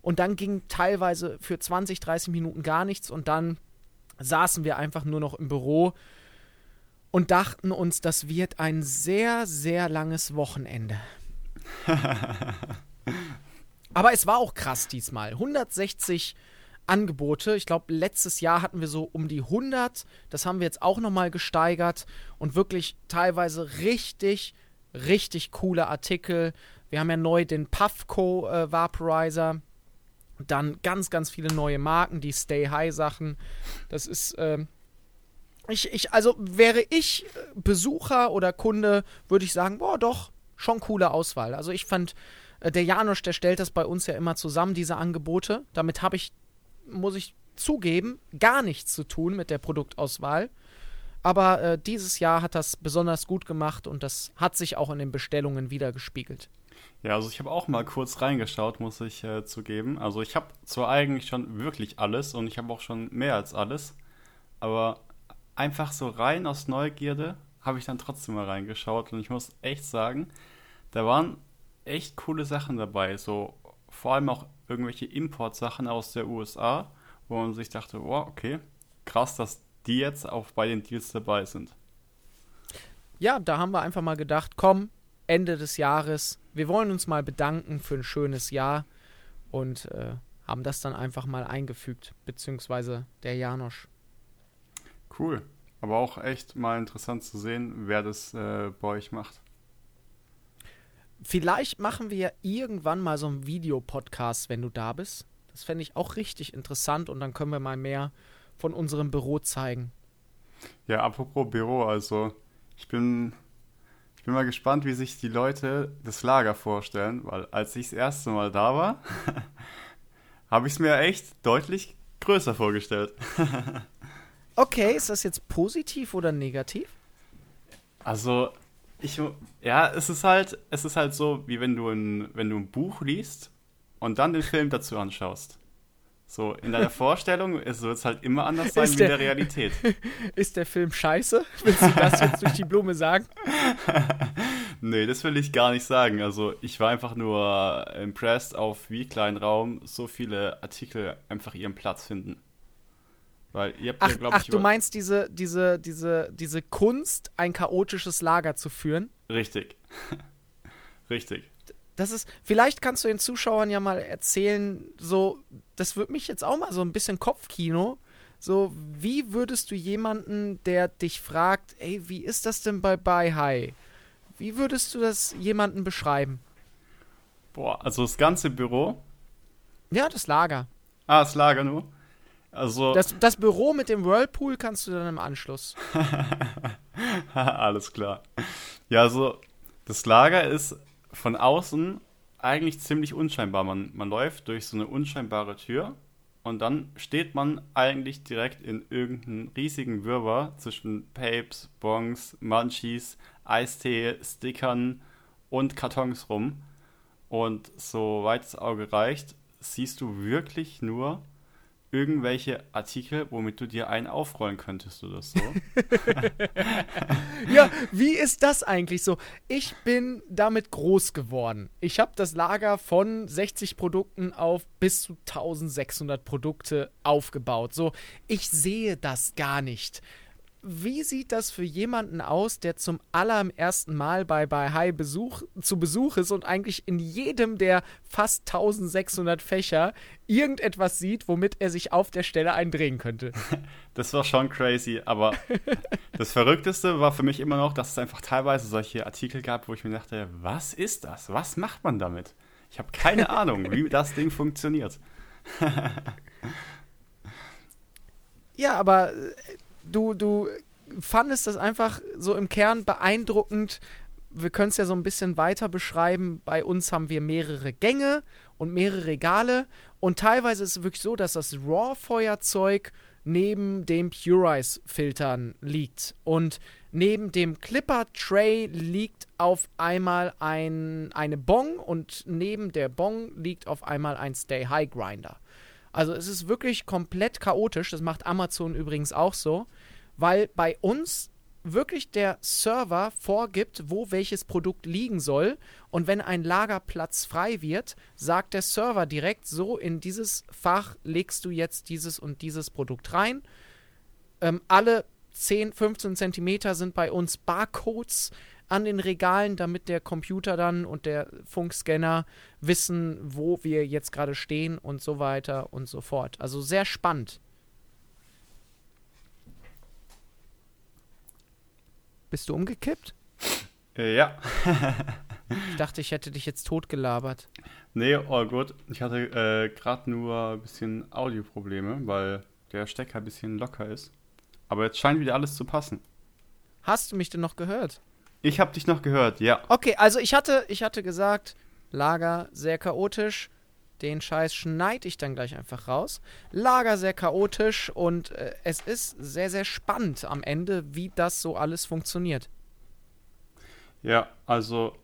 Und dann ging teilweise für 20, 30 Minuten gar nichts und dann saßen wir einfach nur noch im Büro und dachten uns, das wird ein sehr, sehr langes Wochenende. (laughs) Aber es war auch krass diesmal. 160 Angebote. Ich glaube, letztes Jahr hatten wir so um die 100. Das haben wir jetzt auch nochmal gesteigert und wirklich teilweise richtig, richtig coole Artikel. Wir haben ja neu den Puffco äh, Vaporizer. Dann ganz, ganz viele neue Marken, die Stay High Sachen. Das ist, äh, ich, ich, also wäre ich Besucher oder Kunde, würde ich sagen, boah, doch, schon coole Auswahl. Also ich fand, äh, der Janosch, der stellt das bei uns ja immer zusammen, diese Angebote. Damit habe ich muss ich zugeben, gar nichts zu tun mit der Produktauswahl. Aber äh, dieses Jahr hat das besonders gut gemacht und das hat sich auch in den Bestellungen wieder gespiegelt. Ja, also ich habe auch mal kurz reingeschaut, muss ich äh, zugeben. Also ich habe zwar eigentlich schon wirklich alles und ich habe auch schon mehr als alles, aber einfach so rein aus Neugierde habe ich dann trotzdem mal reingeschaut und ich muss echt sagen, da waren echt coole Sachen dabei. So vor allem auch irgendwelche Importsachen aus der USA, wo man sich dachte, wow, okay, krass, dass die jetzt auch bei den Deals dabei sind. Ja, da haben wir einfach mal gedacht, komm, Ende des Jahres, wir wollen uns mal bedanken für ein schönes Jahr und äh, haben das dann einfach mal eingefügt, beziehungsweise der Janosch. Cool, aber auch echt mal interessant zu sehen, wer das äh, bei euch macht. Vielleicht machen wir irgendwann mal so einen Videopodcast, wenn du da bist. Das fände ich auch richtig interessant und dann können wir mal mehr von unserem Büro zeigen. Ja, apropos Büro, also ich bin, bin mal gespannt, wie sich die Leute das Lager vorstellen, weil als ich das erste Mal da war, (laughs) habe ich es mir echt deutlich größer vorgestellt. (laughs) okay, ist das jetzt positiv oder negativ? Also ich, ja, es ist halt, es ist halt so, wie wenn du ein, wenn du ein Buch liest und dann den Film dazu anschaust. So, in deiner Vorstellung wird es halt immer anders sein ist wie in der Realität. (laughs) Ist der Film scheiße? Willst du das jetzt durch die Blume sagen? (laughs) nee, das will ich gar nicht sagen. Also, ich war einfach nur impressed auf wie kleinen Raum so viele Artikel einfach ihren Platz finden. Weil ihr habt ach, ja, glaube ich. Ach, du meinst diese, diese, diese, diese Kunst, ein chaotisches Lager zu führen? Richtig. (laughs) Richtig. Das ist, vielleicht kannst du den Zuschauern ja mal erzählen, so, das wird mich jetzt auch mal so ein bisschen Kopfkino. So, wie würdest du jemanden, der dich fragt, ey, wie ist das denn bei Bye High? Wie würdest du das jemanden beschreiben? Boah, also das ganze Büro? Ja, das Lager. Ah, das Lager nur? Also das, das Büro mit dem Whirlpool kannst du dann im Anschluss. (laughs) Alles klar. Ja, also das Lager ist von außen eigentlich ziemlich unscheinbar. Man, man läuft durch so eine unscheinbare Tür und dann steht man eigentlich direkt in irgendeinem riesigen Wirrwarr zwischen Papes, Bongs, Munchies, Eistee, Stickern und Kartons rum. Und soweit das Auge reicht, siehst du wirklich nur irgendwelche Artikel, womit du dir einen aufrollen könntest oder so. (laughs) ja, wie ist das eigentlich so? Ich bin damit groß geworden. Ich habe das Lager von 60 Produkten auf bis zu 1600 Produkte aufgebaut. So, ich sehe das gar nicht wie sieht das für jemanden aus, der zum allerersten Mal bei, bei High Besuch, zu Besuch ist und eigentlich in jedem der fast 1600 Fächer irgendetwas sieht, womit er sich auf der Stelle eindrehen könnte? (laughs) Das war schon crazy, aber das Verrückteste war für mich immer noch, dass es einfach teilweise solche Artikel gab, wo ich mir dachte, was ist das? Was macht man damit? Ich habe keine (laughs) Ahnung, wie das Ding funktioniert. ja, aber äh, du, du fandest das einfach so im Kern beeindruckend. Wir können es ja so ein bisschen weiter beschreiben. Bei uns haben wir mehrere Gänge und mehrere Regale. Und teilweise ist es wirklich so, dass das RAW-Feuerzeug neben den Purize-Filtern liegt. Und neben dem Clipper-Tray liegt auf einmal ein, eine Bong und neben der Bong liegt auf einmal ein Stay-High-Grinder. Also es ist wirklich komplett chaotisch. Das macht Amazon übrigens auch so, weil bei uns wirklich der Server vorgibt, wo welches Produkt liegen soll. Und wenn ein Lagerplatz frei wird, sagt der Server direkt so, in dieses Fach legst du jetzt dieses und dieses Produkt rein. Ähm, alle 10, 15 Zentimeter sind bei uns Barcodes an den Regalen, damit der Computer dann und der Funkscanner wissen, wo wir jetzt gerade stehen und so weiter und so fort. Also sehr spannend. Bist du umgekippt? Äh, ja. (laughs) ich dachte, ich hätte dich jetzt totgelabert. Nee, all gut. Ich hatte äh, gerade nur ein bisschen Audioprobleme, weil der Stecker ein bisschen locker ist. Aber jetzt scheint wieder alles zu passen. Hast du mich denn noch gehört? Ich habe dich noch gehört, ja. Okay, also ich hatte, ich hatte gesagt, Lager sehr chaotisch. Den Scheiß schneide ich dann gleich einfach raus. Lager sehr chaotisch und äh, es ist sehr, sehr spannend am Ende, wie das so alles funktioniert. Ja, also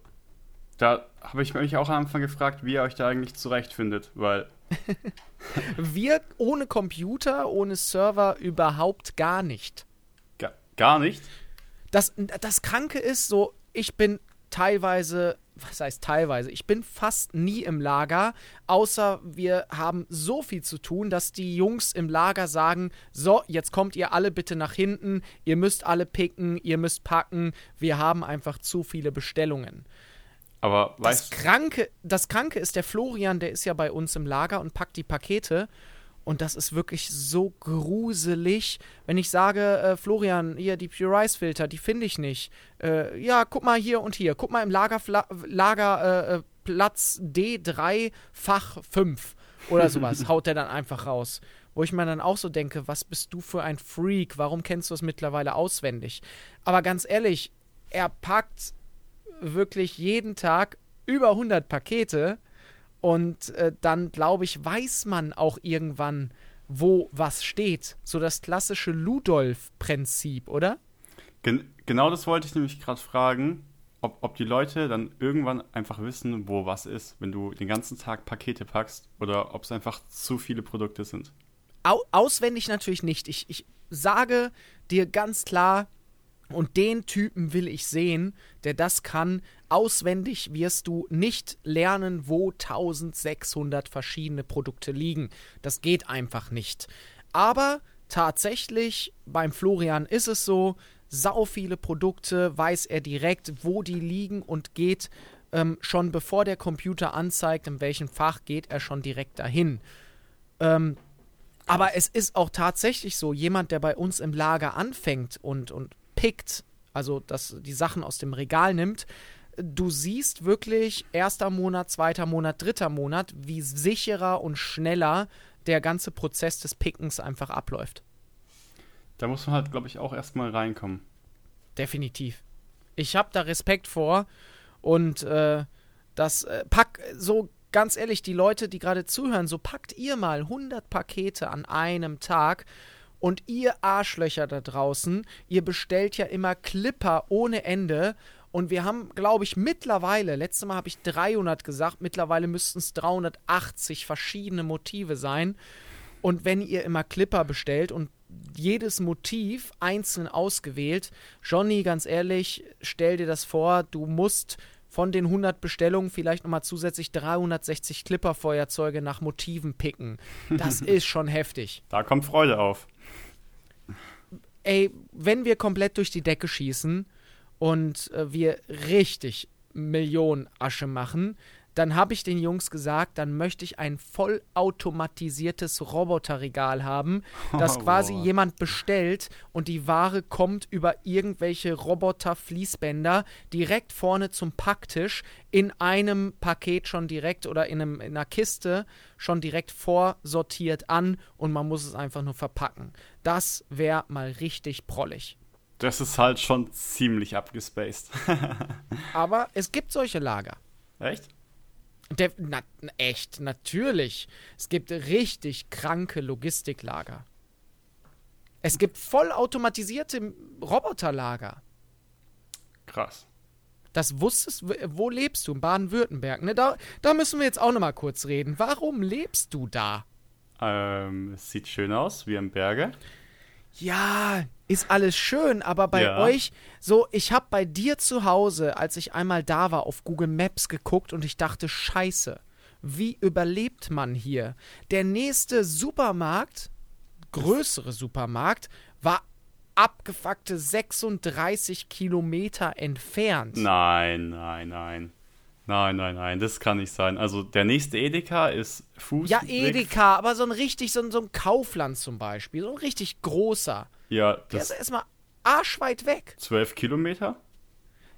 da habe ich mich auch am Anfang gefragt, wie ihr euch da eigentlich zurechtfindet, weil. (laughs) Wir ohne Computer, ohne Server überhaupt gar nicht. Ga gar nicht? Das, das Kranke ist so, ich bin teilweise, was heißt teilweise, ich bin fast nie im Lager, außer wir haben so viel zu tun, dass die Jungs im Lager sagen, so, jetzt kommt ihr alle bitte nach hinten, ihr müsst alle picken, ihr müsst packen, wir haben einfach zu viele Bestellungen. Aber das Kranke, das Kranke ist der Florian, der ist ja bei uns im Lager und packt die Pakete. Und das ist wirklich so gruselig, wenn ich sage, äh, Florian, hier die Pure Rice Filter, die finde ich nicht. Äh, ja, guck mal hier und hier. Guck mal im Lagerplatz Lager, äh, äh D3 Fach 5 oder sowas. (laughs) haut der dann einfach raus. Wo ich mir dann auch so denke, was bist du für ein Freak? Warum kennst du es mittlerweile auswendig? Aber ganz ehrlich, er packt wirklich jeden Tag über 100 Pakete und äh, dann, glaube ich, weiß man auch irgendwann, wo was steht. So das klassische Ludolf-Prinzip, oder? Gen genau das wollte ich nämlich gerade fragen, ob, ob die Leute dann irgendwann einfach wissen, wo was ist, wenn du den ganzen Tag Pakete packst oder ob es einfach zu viele Produkte sind. Au auswendig natürlich nicht. Ich, ich sage dir ganz klar, und den Typen will ich sehen, der das kann. Auswendig wirst du nicht lernen, wo 1600 verschiedene Produkte liegen. Das geht einfach nicht. Aber tatsächlich, beim Florian ist es so, sau viele Produkte weiß er direkt, wo die liegen und geht ähm, schon bevor der Computer anzeigt, in welchem Fach geht er schon direkt dahin. Ähm, aber es ist auch tatsächlich so, jemand, der bei uns im Lager anfängt und, und pickt, also dass die Sachen aus dem Regal nimmt, du siehst wirklich erster Monat, zweiter Monat, dritter Monat, wie sicherer und schneller der ganze Prozess des Pickens einfach abläuft. Da muss man halt, glaube ich, auch erstmal reinkommen. Definitiv. Ich habe da Respekt vor und äh, das äh, pack so ganz ehrlich, die Leute, die gerade zuhören, so packt ihr mal 100 Pakete an einem Tag und ihr Arschlöcher da draußen, ihr bestellt ja immer Clipper ohne Ende. Und wir haben, glaube ich, mittlerweile, letztes Mal habe ich 300 gesagt, mittlerweile müssten es 380 verschiedene Motive sein. Und wenn ihr immer Clipper bestellt und jedes Motiv einzeln ausgewählt, Johnny, ganz ehrlich, stell dir das vor, du musst von den 100 Bestellungen vielleicht nochmal zusätzlich 360 Clipper-Feuerzeuge nach Motiven picken. Das (laughs) ist schon heftig. Da kommt Freude auf ey, wenn wir komplett durch die Decke schießen und äh, wir richtig Millionen Asche machen, dann habe ich den Jungs gesagt, dann möchte ich ein vollautomatisiertes Roboterregal haben, (laughs) das oh, quasi boah. jemand bestellt und die Ware kommt über irgendwelche Roboter-Fließbänder direkt vorne zum Packtisch in einem Paket schon direkt oder in, einem, in einer Kiste schon direkt vorsortiert an und man muss es einfach nur verpacken. Das wäre mal richtig prollig. Das ist halt schon ziemlich abgespaced. (laughs) Aber es gibt solche Lager. Echt? Der, na, echt, natürlich. Es gibt richtig kranke Logistiklager. Es gibt vollautomatisierte Roboterlager. Krass. Das wusstest wo lebst du? In Baden-Württemberg, ne? Da, da müssen wir jetzt auch noch mal kurz reden. Warum lebst du da? Ähm, es sieht schön aus, wie am Berge. Ja, ist alles schön, aber bei ja. euch, so, ich habe bei dir zu Hause, als ich einmal da war, auf Google Maps geguckt und ich dachte, scheiße, wie überlebt man hier? Der nächste Supermarkt, größere Supermarkt, war abgefuckte 36 Kilometer entfernt. Nein, nein, nein. Nein, nein, nein, das kann nicht sein. Also der nächste Edeka ist Fuß. Ja, Edeka, aber so ein richtig, so ein, so ein Kaufland zum Beispiel, so ein richtig großer. Ja, Der das ist erstmal arschweit weg. zwölf Kilometer?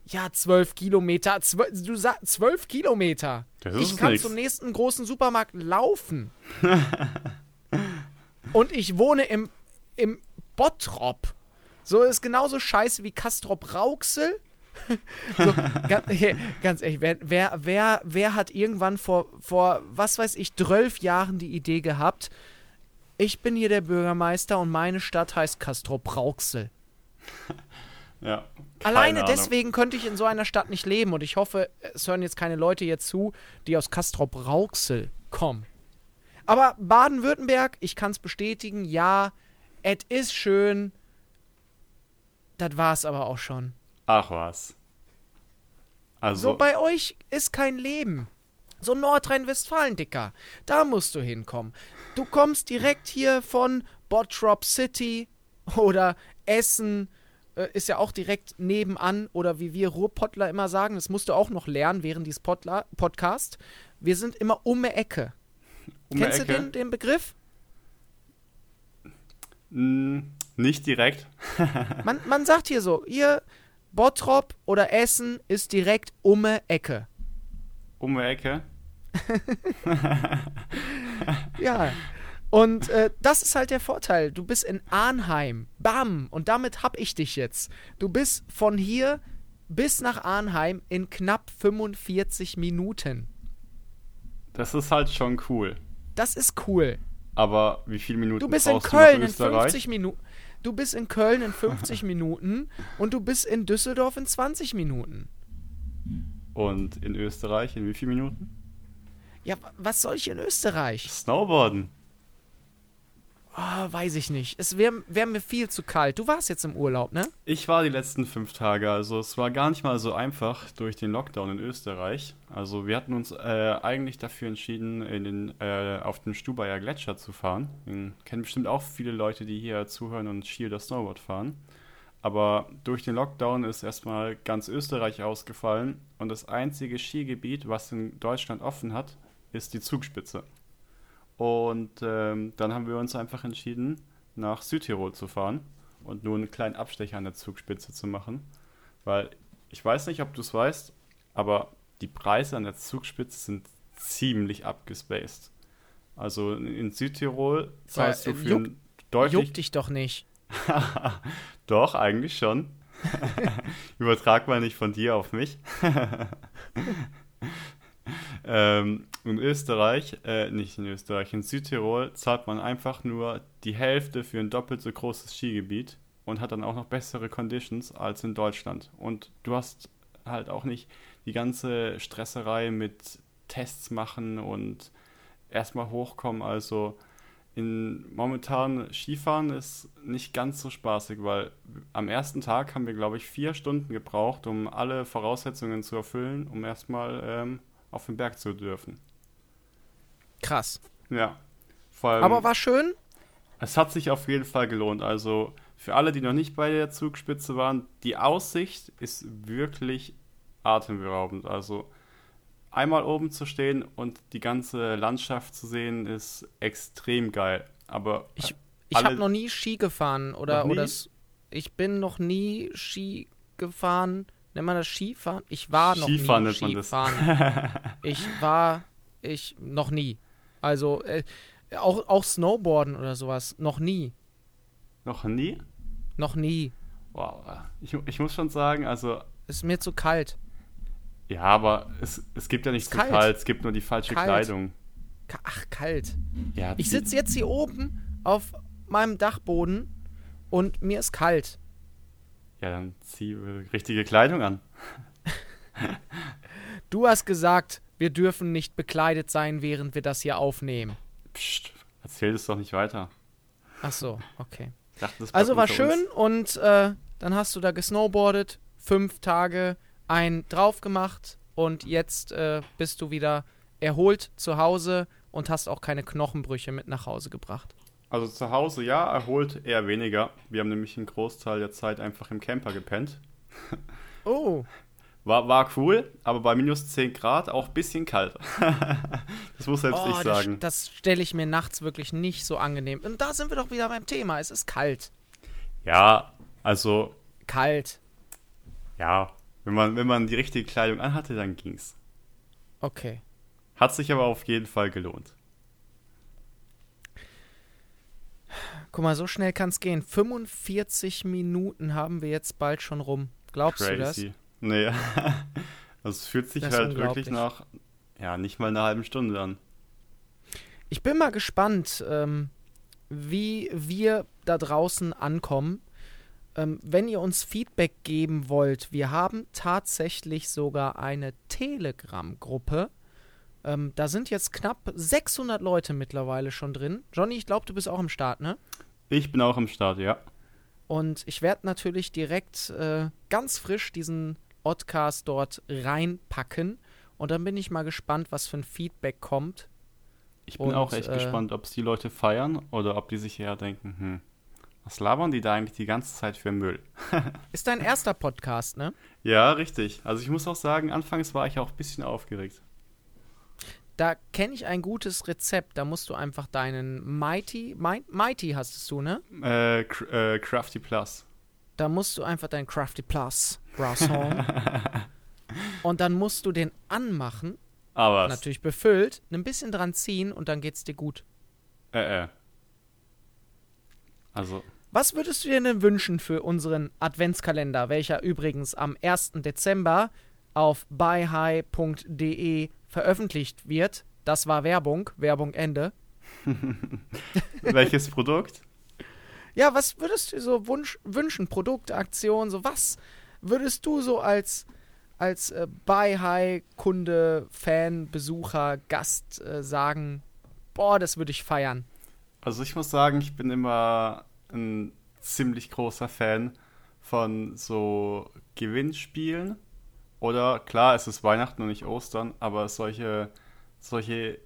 Ja, zwölf Kilometer. Zwölf, du sagst zwölf Kilometer. Das ich kann nix. zum nächsten großen Supermarkt laufen. (laughs) Und ich wohne im, im Bottrop. So ist genauso scheiße wie Kastrop Rauxel. (laughs) so, ganz, ganz ehrlich, wer, wer, wer, wer hat irgendwann vor, vor, was weiß ich, 12 Jahren die Idee gehabt, ich bin hier der Bürgermeister und meine Stadt heißt Kastrop Rauxel. (laughs) Ja. Alleine Ahnung. deswegen könnte ich in so einer Stadt nicht leben und ich hoffe, es hören jetzt keine Leute hier zu, die aus Castrop-Rauxel kommen. Aber Baden-Württemberg, ich kann es bestätigen, ja, es ist schön. Das war es aber auch schon. Ach was. Also, So bei euch ist kein Leben. So Nordrhein-Westfalen, Dicker. Da musst du hinkommen. Du kommst direkt hier von Bottrop City oder Essen. Äh, ist ja auch direkt nebenan. Oder wie wir Ruhrpottler immer sagen, das musst du auch noch lernen während dieses Podla Podcast. Wir sind immer um die Ecke. (laughs) um Kennst Ecke? du den, den Begriff? Nicht direkt. Man, man sagt hier so, hier Bottrop oder Essen ist direkt um die Ecke. Um die Ecke. (laughs) Ja. Und äh, das ist halt der Vorteil. Du bist in Arnheim. Bam. Und damit hab ich dich jetzt. Du bist von hier bis nach Arnheim in knapp 45 Minuten. Das ist halt schon cool. Das ist cool. Aber wie viele Minuten Du bist in Köln in Österreich? 50 Minuten. Du bist in Köln in (laughs) 50 Minuten und du bist in Düsseldorf in 20 Minuten. Und in Österreich in wie viele Minuten? Ja, wa- was soll ich in Österreich? Snowboarden. Oh, weiß ich nicht. Es wäre wär mir viel zu kalt. Du warst jetzt im Urlaub, ne? Ich war die letzten fünf Tage, also es war gar nicht mal so einfach durch den Lockdown in Österreich. Also wir hatten uns äh, eigentlich dafür entschieden, in den, äh, auf den Stubaier Gletscher zu fahren. Kennen bestimmt auch viele Leute, die hier zuhören und Ski oder Snowboard fahren. Aber durch den Lockdown ist erstmal ganz Österreich ausgefallen und das einzige Skigebiet, was in Deutschland offen hat, ist die Zugspitze. Und ähm, dann haben wir uns einfach entschieden, nach Südtirol zu fahren und nur einen kleinen Abstecher an der Zugspitze zu machen. Weil ich weiß nicht, ob du es weißt, aber die Preise an der Zugspitze sind ziemlich abgespaced. Also in- Südtirol zahlst Weil, du äh, für ein deutlich. Juckt dich doch nicht. (laughs) Doch, eigentlich schon. (laughs) (laughs) Übertrag mal nicht von dir auf mich. Ähm, in Österreich, äh, nicht in Österreich, in Südtirol zahlt man einfach nur die Hälfte für ein doppelt so großes Skigebiet und hat dann auch noch bessere Conditions als in Deutschland. Und du hast halt auch nicht die ganze Stresserei mit Tests machen und erstmal hochkommen. Also in momentan Skifahren ist nicht ganz so spaßig, weil am ersten Tag haben wir, glaube ich, vier Stunden gebraucht, um alle Voraussetzungen zu erfüllen, um erstmal ähm, auf den Berg zu dürfen. Krass. Ja. Vor allem, Aber war schön? es hat sich auf jeden Fall gelohnt. Also für alle, die noch nicht bei der Zugspitze waren, die Aussicht ist wirklich atemberaubend. Also einmal oben zu stehen und die ganze Landschaft zu sehen, ist extrem geil. Aber Ich, ich habe noch nie Ski gefahren oder, oder ich bin noch nie Ski gefahren. Nennt man das Skifahren? Ich war noch Skifahren nie nennt man das. Skifahren. (laughs) ich war, ich noch nie. Also äh, auch, auch Snowboarden oder sowas. Noch nie. noch nie? Noch nie. Wow. Ich, ich muss schon sagen, also Ist mir zu kalt. ja, aber es, es gibt ja nicht Ist so kalt. kalt, es gibt nur die falsche Kalt. Kleidung. Ach, kalt. Ja, Ich sitze jetzt hier oben auf meinem Dachboden und mir ist kalt. Ja, dann zieh richtige Kleidung an. (laughs) Du hast gesagt, wir dürfen nicht bekleidet sein, während wir das hier aufnehmen. Psst, erzähl das doch nicht weiter. Ach so, okay. Dachte, Also war unter uns. schön und äh, dann hast du da gesnowboardet, fünf Tage ein drauf gemacht und jetzt äh, bist du wieder erholt zu Hause und hast auch keine Knochenbrüche mit nach Hause gebracht. Also zu Hause ja, erholt eher weniger. Wir haben nämlich einen Großteil der Zeit einfach im Camper gepennt. Oh. War, war cool, aber bei minus 10 Grad auch ein bisschen kalt. (laughs) das muss selbst oh, ich sagen. Das, das stelle ich mir nachts wirklich nicht so angenehm. Und da sind wir doch wieder beim Thema. Es ist kalt. Ja, also. Kalt. Ja, wenn man, wenn man die richtige Kleidung anhatte, dann ging's. Okay. Hat sich aber auf jeden Fall gelohnt. Guck mal, so schnell kann es gehen. 45 Minuten haben wir jetzt bald schon rum. Glaubst Crazy. du das? Nee. (laughs) Also es fühlt sich Das halt wirklich nach, ja, nicht mal einer halben Stunde an. Ich bin mal gespannt, ähm, wie wir da draußen ankommen. Ähm, wenn ihr uns Feedback geben wollt, wir haben tatsächlich sogar eine Telegram-Gruppe. Ähm, da sind jetzt knapp 600 Leute mittlerweile schon drin. Johnny, ich glaube, du bist auch im Start, ne? Ich bin auch am Start, ja. Und ich werde natürlich direkt äh, ganz frisch diesen Podcast dort reinpacken. Und dann bin ich mal gespannt, was für ein Feedback kommt. Ich bin Und, auch echt äh, gespannt, ob es die Leute feiern oder ob die sich eher denken, hm, was labern die da eigentlich die ganze Zeit für Müll? (laughs) Ist dein erster Podcast, ne? Ja, richtig. Also ich muss auch sagen, anfangs war ich auch ein bisschen aufgeregt. Da kenne ich ein gutes Rezept. Da musst du einfach deinen Mighty, Mi Mighty hast du, ne? Äh, äh Crafty Plus. Da musst du einfach deinen Crafty Plus raushauen. (laughs) und dann musst du den anmachen, Aber natürlich befüllt, ein bisschen dran ziehen und dann geht's dir gut. äh, äh. Also, Was würdest du dir denn wünschen für unseren Adventskalender, welcher übrigens am 1. Dezember auf buyhigh.de veröffentlicht wird? Das war Werbung, Werbung Ende. (laughs) welches Produkt? Ja, was würdest du so wunsch, wünschen? Produkte, Aktionen, so was würdest du so als, als äh, Buy-High-Kunde, Fan, Besucher, Gast äh, sagen, boah, das würde ich feiern? Also ich muss sagen, ich bin immer ein ziemlich großer Fan von so Gewinnspielen. Oder klar, es ist Weihnachten und nicht Ostern, aber solche, solche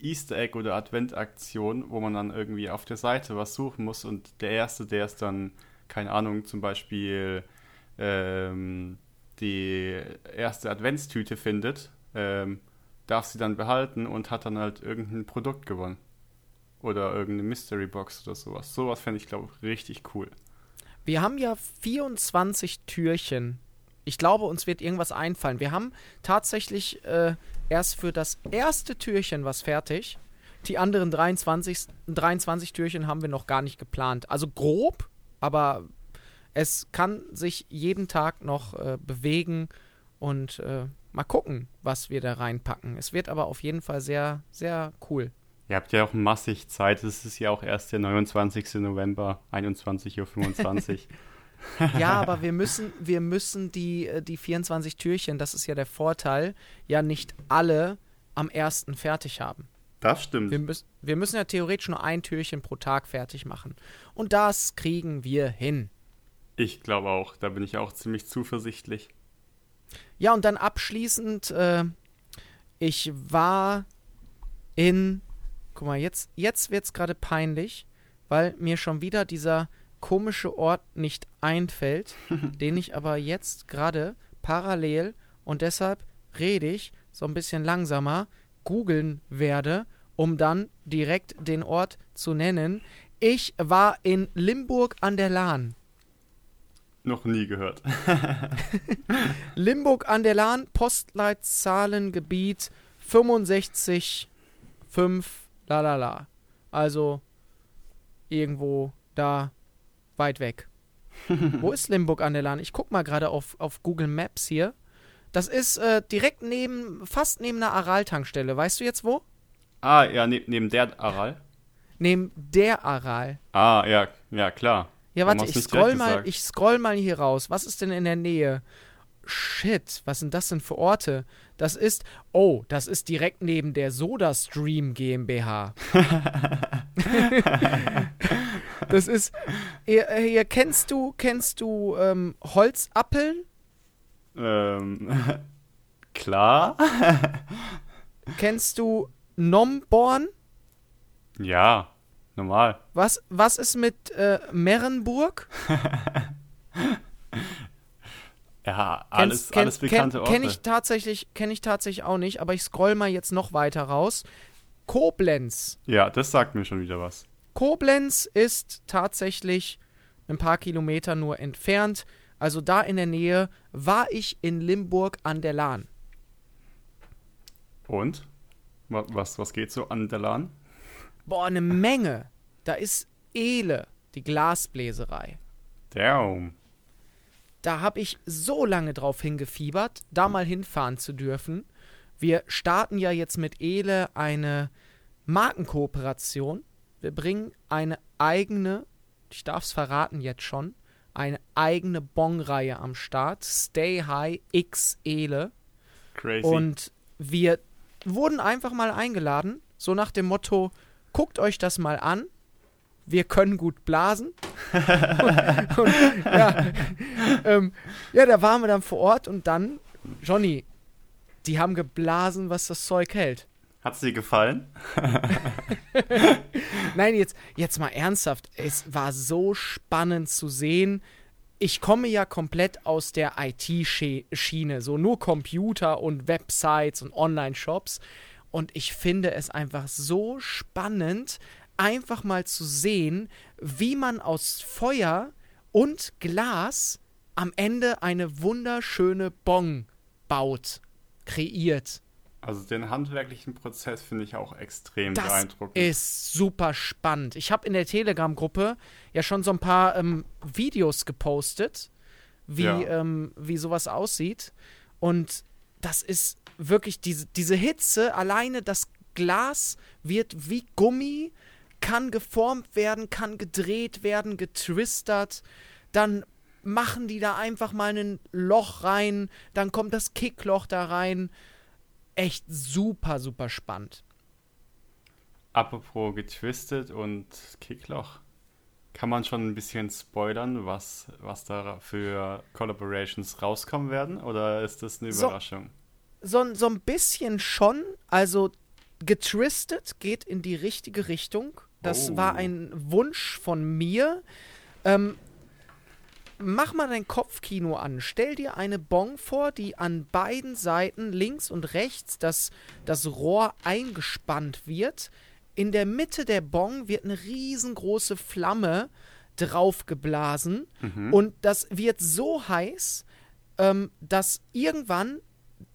Easter Egg oder Adventaktionen, wo man dann irgendwie auf der Seite was suchen muss und der Erste, der es dann, keine Ahnung, zum Beispiel ähm, die erste Adventstüte findet, ähm, darf sie dann behalten und hat dann halt irgendein Produkt gewonnen. Oder irgendeine Mystery Box oder sowas. Sowas fände ich, glaube ich, richtig cool. Wir haben ja 24 Türchen. Ich glaube, uns wird irgendwas einfallen. Wir haben tatsächlich äh, erst für das erste Türchen was fertig. Die anderen 23, 23 Türchen haben wir noch gar nicht geplant. Also grob, aber es kann sich jeden Tag noch äh, bewegen und äh, mal gucken, was wir da reinpacken. Es wird aber auf jeden Fall sehr, sehr cool. Ihr habt ja auch massig Zeit. Es ist ja auch erst der 29. November, 21.25 Uhr. (laughs) Ja, aber wir müssen, wir müssen die, äh, die 24 Türchen, das ist ja der Vorteil, ja nicht alle am ersten fertig haben. das stimmt. Wir, müssen wir müssen ja theoretisch nur ein Türchen pro Tag fertig machen. Und das kriegen wir hin. Ich glaube auch. Da bin ich auch ziemlich zuversichtlich. Ja, und dann abschließend, äh, ich war in, guck mal, jetzt, jetzt wird es gerade peinlich, weil mir schon wieder dieser komische Ort nicht einfällt, (laughs) den ich aber jetzt gerade parallel und deshalb rede ich so ein bisschen langsamer, googeln werde, um dann direkt den Ort zu nennen. Ich war in Limburg an der Lahn. Noch nie gehört. (laughs) Limburg an der Lahn, Postleitzahlengebiet 65 5 lalala. Also irgendwo da weit weg. (laughs) Wo ist Limburg an der Lahn? Ich guck mal gerade auf, auf Google Maps hier. Das ist äh, direkt neben, fast neben einer Aral-Tankstelle. Weißt du jetzt wo? ah, ja, ne neben der Aral. Neben der Aral. Ah, ja, ja, klar. Ja, warte, ich scroll mal, gesagt? ich scroll mal hier raus. Was ist denn in der Nähe? Shit, was sind das denn für Orte? Das ist, oh, das ist direkt neben der SodaStream GmbH. (laughs) das ist, hier, hier kennst du, kennst du ähm, Holzappeln? Ähm, (laughs) klar. (laughs) Kennst du Nomborn? Ja. Normal. Was, was ist mit äh, Merenburg? Ja, alles, kenn, alles bekannte kenn, Orte. Kenne ich, tatsächlich, kenn ich tatsächlich auch nicht, aber ich scroll mal jetzt noch weiter raus. Koblenz. Ja, das sagt mir schon wieder was. Koblenz ist tatsächlich ein paar Kilometer nur entfernt. Also da in der Nähe war ich in Limburg an der Lahn. Und? Was, was geht so an der Lahn? Boah, eine Menge. Da ist Ele, die Glasbläserei. Damn. Da habe ich so lange drauf hingefiebert, da mal hinfahren zu dürfen. Wir starten ja jetzt mit Ele eine Markenkooperation. Wir bringen eine eigene, ich darf es verraten jetzt schon, eine eigene Bong-Reihe am Start. Stay High X Ele. Crazy. Und wir wurden einfach mal eingeladen, so nach dem Motto, guckt euch das mal an. Wir können gut blasen. und, (laughs) und, ja, ähm, ja, da waren wir dann vor Ort und dann, Johnny, die haben geblasen, was das Zeug hält. Hat's dir gefallen? (laughs) Nein, jetzt, jetzt mal ernsthaft. Es war so spannend zu sehen. Ich komme ja komplett aus der IT-Schiene, so nur Computer und Websites und Online-Shops. Und ich finde es einfach so spannend, einfach mal zu sehen, wie man aus Feuer und Glas am Ende eine wunderschöne Bong baut, kreiert. Also den handwerklichen Prozess finde ich auch extrem Das beeindruckend. ist super spannend. Ich habe in der Telegram-Gruppe ja schon so ein paar ähm, Videos gepostet, wie, Ja. ähm, wie sowas aussieht. Und das ist wirklich diese, diese Hitze, alleine das Glas wird wie Gummi, kann geformt werden, kann gedreht werden, getwistert. Dann machen die da einfach mal ein Loch rein, dann kommt das Kickloch da rein. Echt super, super spannend. Apropos getwistet und Kickloch. Kann man schon ein bisschen spoilern, was, was da für Collaborations rauskommen werden? Oder ist das eine So. Überraschung? so, so ein bisschen schon. Also getwistet geht in die richtige Richtung. Das Oh. war ein Wunsch von mir. Ähm, mach mal dein Kopfkino an. Stell dir eine Bong vor, die an beiden Seiten, links und rechts, das, das Rohr eingespannt wird. In der Mitte der Bong wird eine riesengroße Flamme draufgeblasen. Mhm. Und das wird so heiß, ähm, dass irgendwann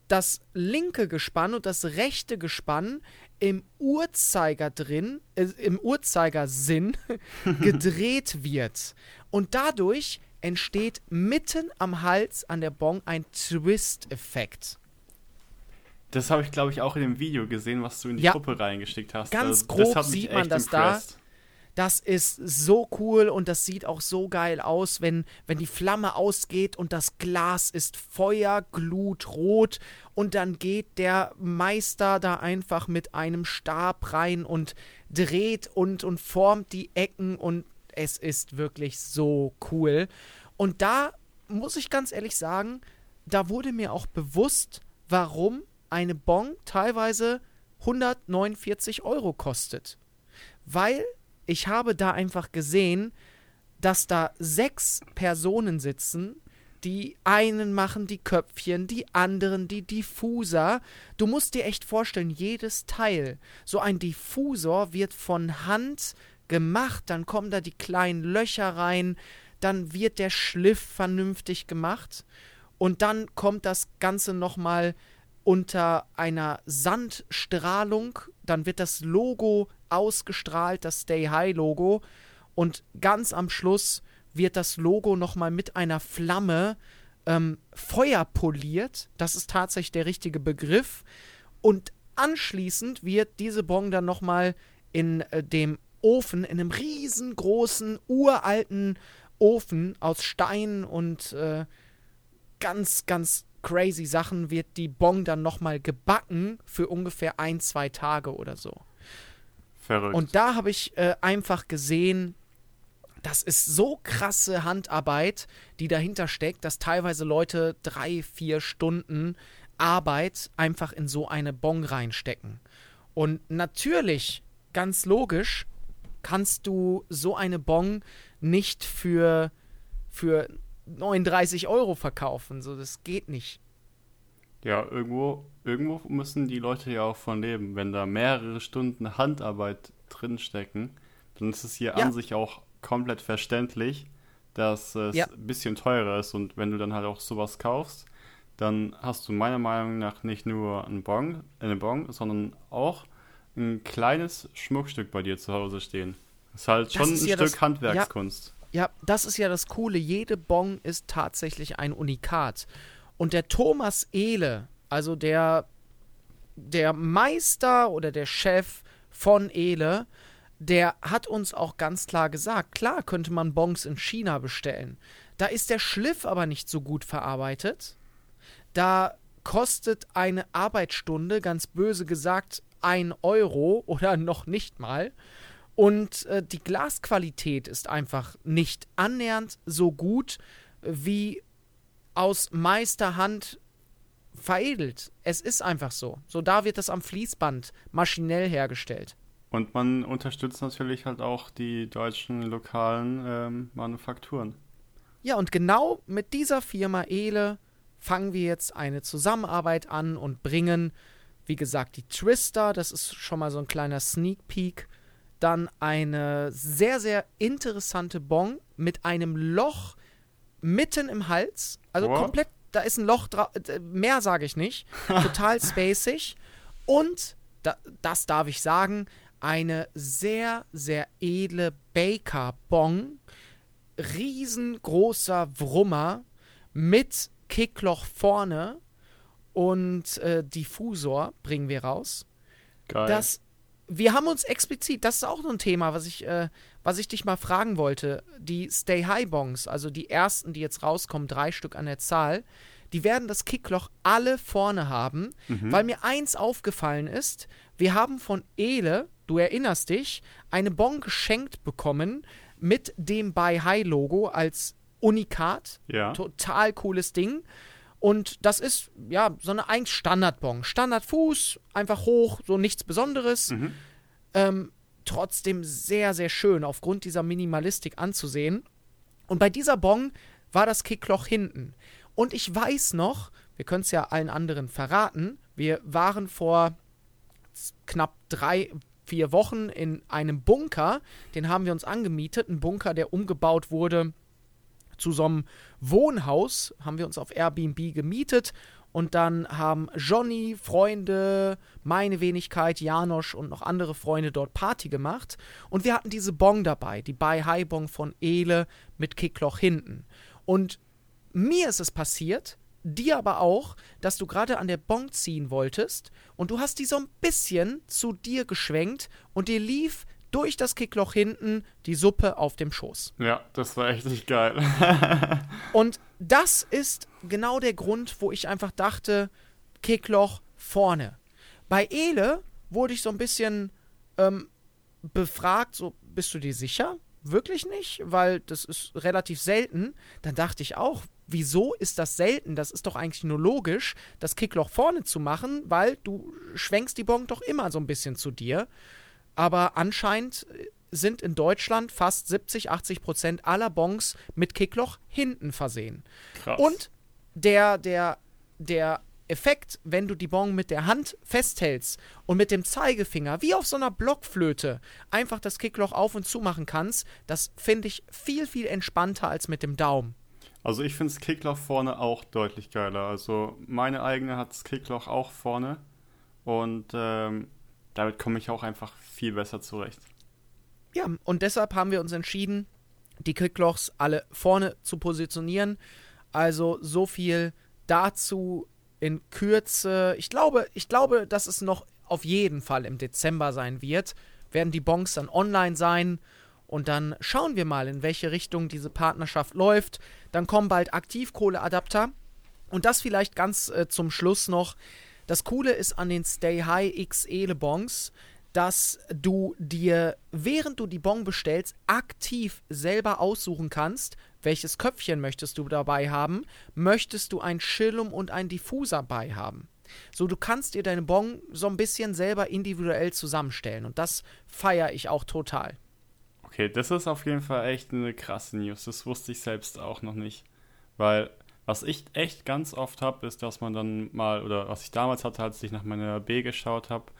das linke Gespann und das rechte Gespann im Uhrzeiger drin, äh, im Uhrzeigersinn (laughs) gedreht wird. Und dadurch entsteht mitten am Hals an der Bong ein Twist-Effekt. Das habe ich, glaube ich, auch in dem Video gesehen, was du in die Ja. Gruppe reingeschickt hast. Ganz das, grob sieht man das da. Das ist so cool und das sieht auch so geil aus, wenn, wenn die Flamme ausgeht und das Glas ist feuerglutrot und dann geht der Meister da einfach mit einem Stab rein und dreht und, und formt die Ecken und es ist wirklich so cool. Und da muss ich ganz ehrlich sagen, da wurde mir auch bewusst, warum eine Bon teilweise 149 Euro kostet. Weil ich habe da einfach gesehen, dass da sechs Personen sitzen, die einen machen die Köpfchen, die anderen die Diffuser. Du musst dir echt vorstellen, jedes Teil, so ein Diffusor wird von Hand gemacht, dann kommen da die kleinen Löcher rein, dann wird der Schliff vernünftig gemacht und dann kommt das Ganze nochmal unter einer Sandstrahlung, dann wird das Logo ausgestrahlt, das Stay High Logo und ganz am Schluss wird das Logo nochmal mit einer Flamme ähm, feuerpoliert. Das ist tatsächlich der richtige Begriff. Und anschließend wird diese Bon dann nochmal in äh, dem Ofen, in einem riesengroßen, uralten Ofen aus Stein und äh, ganz, ganz crazy Sachen wird die Bon dann nochmal gebacken für ungefähr ein, zwei Tage oder so. Verrückt. Und da habe ich äh, einfach gesehen, das ist so krasse Handarbeit, die dahinter steckt, dass teilweise Leute drei, vier Stunden Arbeit einfach in so eine Bon reinstecken. Und natürlich, ganz logisch, kannst du so eine Bon nicht für, für 39 Euro verkaufen. So, das geht nicht. Ja, irgendwo, irgendwo müssen die Leute ja auch von leben. Wenn da mehrere Stunden Handarbeit drinstecken, dann ist es hier ja. an sich auch komplett verständlich, dass es ja. ein bisschen teurer ist. Und wenn du dann halt auch sowas kaufst, dann hast du meiner Meinung nach nicht nur einen Bon, eine Bon, sondern auch ein kleines Schmuckstück bei dir zu Hause stehen. Das ist halt schon ist ein ja Stück das, Handwerkskunst. Ja, das ist ja das Coole. Jede Bon ist tatsächlich ein Unikat. Und der Thomas Ehle, also der, der Meister oder der Chef von Ehle, der hat uns auch ganz klar gesagt, klar könnte man Bons in China bestellen. Da ist der Schliff aber nicht so gut verarbeitet. Da kostet eine Arbeitsstunde, ganz böse gesagt, ein Euro oder noch nicht mal. Und äh, die Glasqualität ist einfach nicht annähernd so gut wie aus Meisterhand veredelt. Es ist einfach so. So da wird das am Fließband maschinell hergestellt. Und man unterstützt natürlich halt auch die deutschen lokalen ähm, Manufakturen. Ja, und genau mit dieser Firma Ele fangen wir jetzt eine Zusammenarbeit an und bringen, wie gesagt, die Twister, das ist schon mal so ein kleiner Sneak Peek, dann eine sehr, sehr interessante Bon mit einem Loch mitten im Hals, also wow. komplett, da ist ein Loch drauf, äh, mehr sage ich nicht, (laughs) total spacig und, da, das darf ich sagen, eine sehr, sehr edle Baker-Bong, riesengroßer Wrummer mit Kickloch vorne und äh, Diffusor bringen wir raus. Geil. Das, wir haben uns explizit, das ist auch so ein Thema, was ich, äh, was ich dich mal fragen wollte. Die Stay High Bongs, also die ersten, die jetzt rauskommen, drei Stück an der Zahl, die werden das Kickloch alle vorne haben, mhm. weil mir eins aufgefallen ist, wir haben von Ele, du erinnerst dich, eine Bon geschenkt bekommen mit dem Buy High Logo als Unikat. Ja. Total cooles Ding. Und das ist, ja, so eine eigentlich Standardbon. Standardfuß, einfach hoch, so nichts Besonderes. Mhm. Ähm, trotzdem sehr, sehr schön aufgrund dieser Minimalistik anzusehen. Und bei dieser Bong war das Kickloch hinten. Und ich weiß noch, wir können es ja allen anderen verraten, wir waren vor knapp drei, vier Wochen in einem Bunker. Den haben wir uns angemietet. Ein Bunker, der umgebaut wurde zu so einem Wohnhaus. Haben wir uns auf Airbnb gemietet. Und dann haben Johnny, Freunde, meine Wenigkeit, Janosch und noch andere Freunde dort Party gemacht. Und wir hatten diese Bong dabei, die Bai Hai Bong von Ele mit Kickloch hinten. Und mir ist es passiert, dir aber auch, dass du gerade an der Bong ziehen wolltest und du hast die so ein bisschen zu dir geschwenkt und dir lief durch das Kickloch hinten die Suppe auf dem Schoß. Ja, das war echt nicht geil. (laughs) und das ist genau der Grund, wo ich einfach dachte, Kickloch vorne. Bei Ele wurde ich so ein bisschen ähm, befragt, so bist du dir sicher? Wirklich nicht, weil das ist relativ selten. Dann dachte ich auch, wieso ist das selten? Das ist doch eigentlich nur logisch, das Kickloch vorne zu machen, weil du schwenkst die Bon doch immer so ein bisschen zu dir. Aber anscheinend sind in Deutschland fast 70, 80 Prozent aller Bons mit Kickloch hinten versehen. Krass. Und der, der, der Effekt, wenn du die Bon mit der Hand festhältst und mit dem Zeigefinger, wie auf so einer Blockflöte, einfach das Kickloch auf und zu machen kannst, das finde ich viel, viel entspannter als mit dem Daumen. Also ich finde das Kickloch vorne auch deutlich geiler. Also meine eigene hat das Kickloch auch vorne und ähm, damit komme ich auch einfach viel besser zurecht. Ja, und deshalb haben wir uns entschieden, die Kicklochs alle vorne zu positionieren. Also so viel dazu in Kürze. Ich glaube, ich glaube, dass es noch auf jeden Fall im Dezember sein wird. Werden die Bonks dann online sein und dann schauen wir mal, in welche Richtung diese Partnerschaft läuft. Dann kommen bald Aktivkohleadapter. Und das vielleicht ganz äh, zum Schluss noch. Das Coole ist an den Stay High X Ele Bongs, dass du dir, während du die Bon bestellst, aktiv selber aussuchen kannst, welches Köpfchen möchtest du dabei haben. Möchtest du ein Schillum und ein Diffuser bei haben? So, du kannst dir deine Bon so ein bisschen selber individuell zusammenstellen und das feiere ich auch total. Okay, das ist auf jeden Fall echt eine krasse News. Das wusste ich selbst auch noch nicht. Weil was ich echt ganz oft habe, ist, dass man dann mal, oder was ich damals hatte, als ich nach meiner B geschaut habe,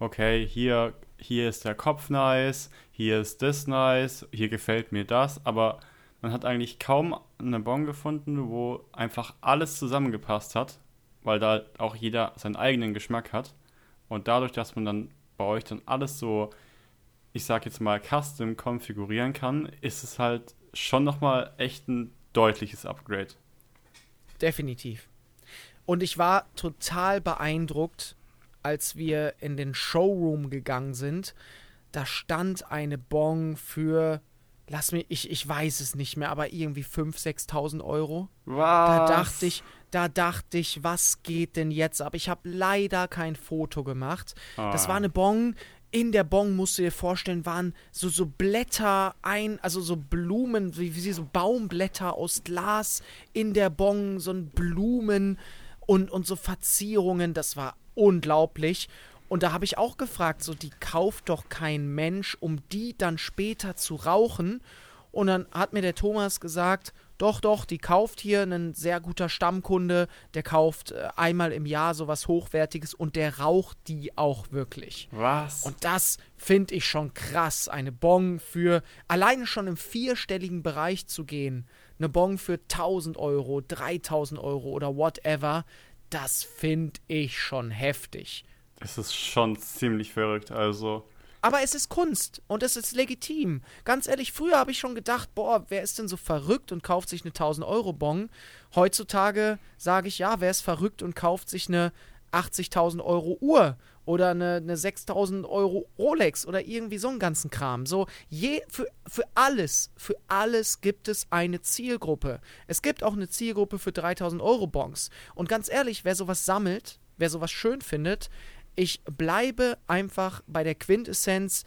okay, hier, hier ist der Kopf nice, hier ist das nice, hier gefällt mir das, aber man hat eigentlich kaum eine Bon gefunden, wo einfach alles zusammengepasst hat, weil da auch jeder seinen eigenen Geschmack hat. Und dadurch, dass man dann bei euch dann alles so, ich sag jetzt mal, custom konfigurieren kann, ist es halt schon nochmal echt ein deutliches Upgrade. Definitiv. Und ich war total beeindruckt, als wir in den Showroom gegangen sind. Da stand eine Bon für, lass mich, ich, ich weiß es nicht mehr, aber irgendwie 5.000, 6.000 Euro. Was? Da dachte ich, da dachte ich, was geht denn jetzt ab? Ich habe leider kein Foto gemacht. Ah. Das war eine Bon. In der Bon musst du dir vorstellen, waren so, so Blätter ein, also so Blumen, wie, wie so Baumblätter aus Glas in der Bon, so ein Blumen und, und so Verzierungen. Das war unglaublich. Und da habe ich auch gefragt, so die kauft doch kein Mensch, um die dann später zu rauchen. Und dann hat mir der Thomas gesagt, doch, doch, die kauft hier ein sehr guter Stammkunde, der kauft äh, einmal im Jahr sowas Hochwertiges und der raucht die auch wirklich. Was? Und das finde ich schon krass, eine Bon für alleine schon im vierstelligen Bereich zu gehen. Eine Bon für 1000 Euro, 3000 Euro oder whatever das finde ich schon heftig. Es ist schon ziemlich verrückt, also. Aber es ist Kunst und es ist legitim. Ganz ehrlich, früher habe ich schon gedacht, boah, wer ist denn so verrückt und kauft sich eine 1000-Euro-Bon? Heutzutage sage ich, ja, wer ist verrückt und kauft sich eine 80.000 Euro Uhr oder eine, eine 6.000 Euro Rolex oder irgendwie so einen ganzen Kram. So, je, für, für alles, für alles gibt es eine Zielgruppe. Es gibt auch eine Zielgruppe für 3.000 Euro Bons. Und ganz ehrlich, wer sowas sammelt, wer sowas schön findet, ich bleibe einfach bei der Quintessenz,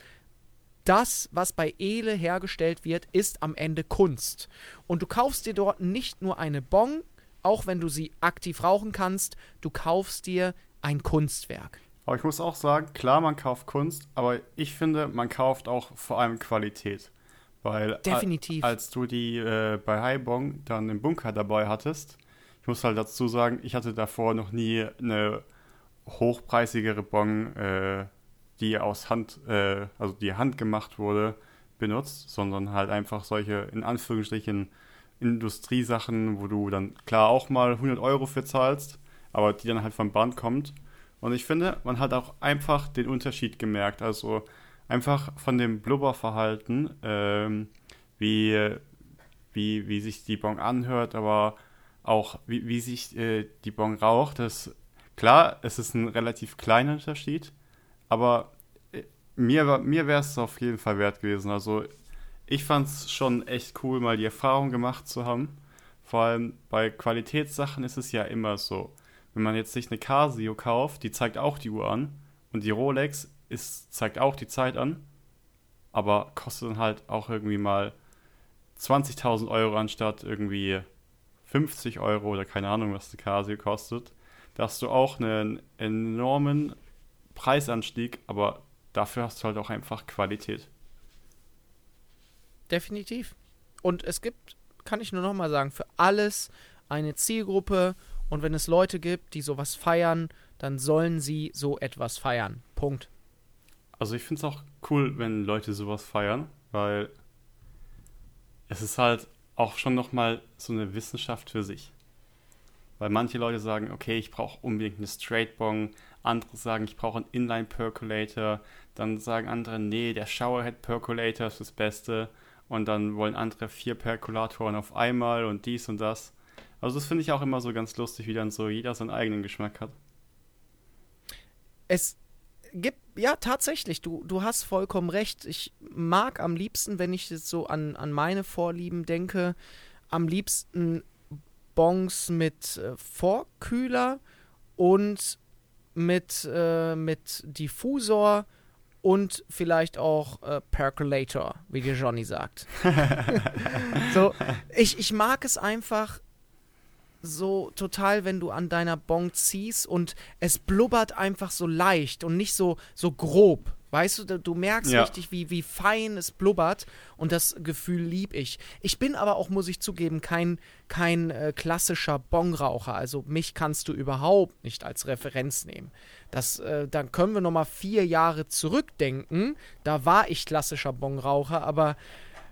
das, was bei Ele hergestellt wird, ist am Ende Kunst. Und du kaufst dir dort nicht nur eine Bon, auch wenn du sie aktiv rauchen kannst, du kaufst dir ein Kunstwerk. Aber ich muss auch sagen, klar, man kauft Kunst, aber ich finde, man kauft auch vor allem Qualität. Weil Definitiv. als du die äh, bei Haibong dann im Bunker dabei hattest, ich muss halt dazu sagen, ich hatte davor noch nie eine hochpreisigere Bon, äh, die aus Hand, äh, also die handgemacht wurde, benutzt, sondern halt einfach solche, in Anführungsstrichen, Industriesachen, wo du dann klar auch mal 100 Euro für zahlst, aber die dann halt vom Band kommt. Und ich finde, man hat auch einfach den Unterschied gemerkt. Also einfach von dem Blubberverhalten, ähm, wie, wie, wie sich die Bon anhört, aber auch wie, wie sich äh, die Bon raucht. Das, klar, es ist ein relativ kleiner Unterschied, aber äh, mir, mir wäre es auf jeden Fall wert gewesen. Also ich fand es schon echt cool, mal die Erfahrung gemacht zu haben. Vor allem bei Qualitätssachen ist es ja immer so. Wenn man jetzt sich eine Casio kauft, die zeigt auch die Uhr an und die Rolex ist, zeigt auch die Zeit an, aber kostet dann halt auch irgendwie mal 20.000 Euro anstatt irgendwie 50 Euro oder keine Ahnung, was die Casio kostet. Da hast du auch einen enormen Preisanstieg, aber dafür hast du halt auch einfach Qualität. Definitiv. Und es gibt, kann ich nur noch mal sagen, für alles eine Zielgruppe. Und wenn es Leute gibt, die sowas feiern, dann sollen sie so etwas feiern. Punkt. Also ich finde es auch cool, wenn Leute sowas feiern, weil es ist halt auch schon noch mal so eine Wissenschaft für sich. Weil manche Leute sagen, okay, ich brauche unbedingt eine Straight Bong, andere sagen, ich brauche einen Inline Percolator, dann sagen andere, nee, der Showerhead Percolator ist das Beste und dann wollen andere vier Perkulatoren auf einmal und dies und das. Also das finde ich auch immer so ganz lustig, wie dann so jeder seinen eigenen Geschmack hat. Es gibt, ja, tatsächlich, du, du hast vollkommen recht. Ich mag am liebsten, wenn ich jetzt so an, an meine Vorlieben denke, am liebsten Bongs mit äh, Vorkühler und mit, äh, mit Diffusor und vielleicht auch äh, Percolator, wie dir Johnny sagt. (laughs) so, ich, ich mag es einfach so total, wenn du an deiner Bong ziehst und es blubbert einfach so leicht und nicht so, so grob. Weißt du, du merkst ja. richtig, wie, wie fein es blubbert und das Gefühl lieb ich. Ich bin aber auch, muss ich zugeben, kein, kein äh, klassischer Bongraucher. Also mich kannst du überhaupt nicht als Referenz nehmen. Das, äh, dann können wir nochmal vier Jahre zurückdenken. Da war ich klassischer Bongraucher, aber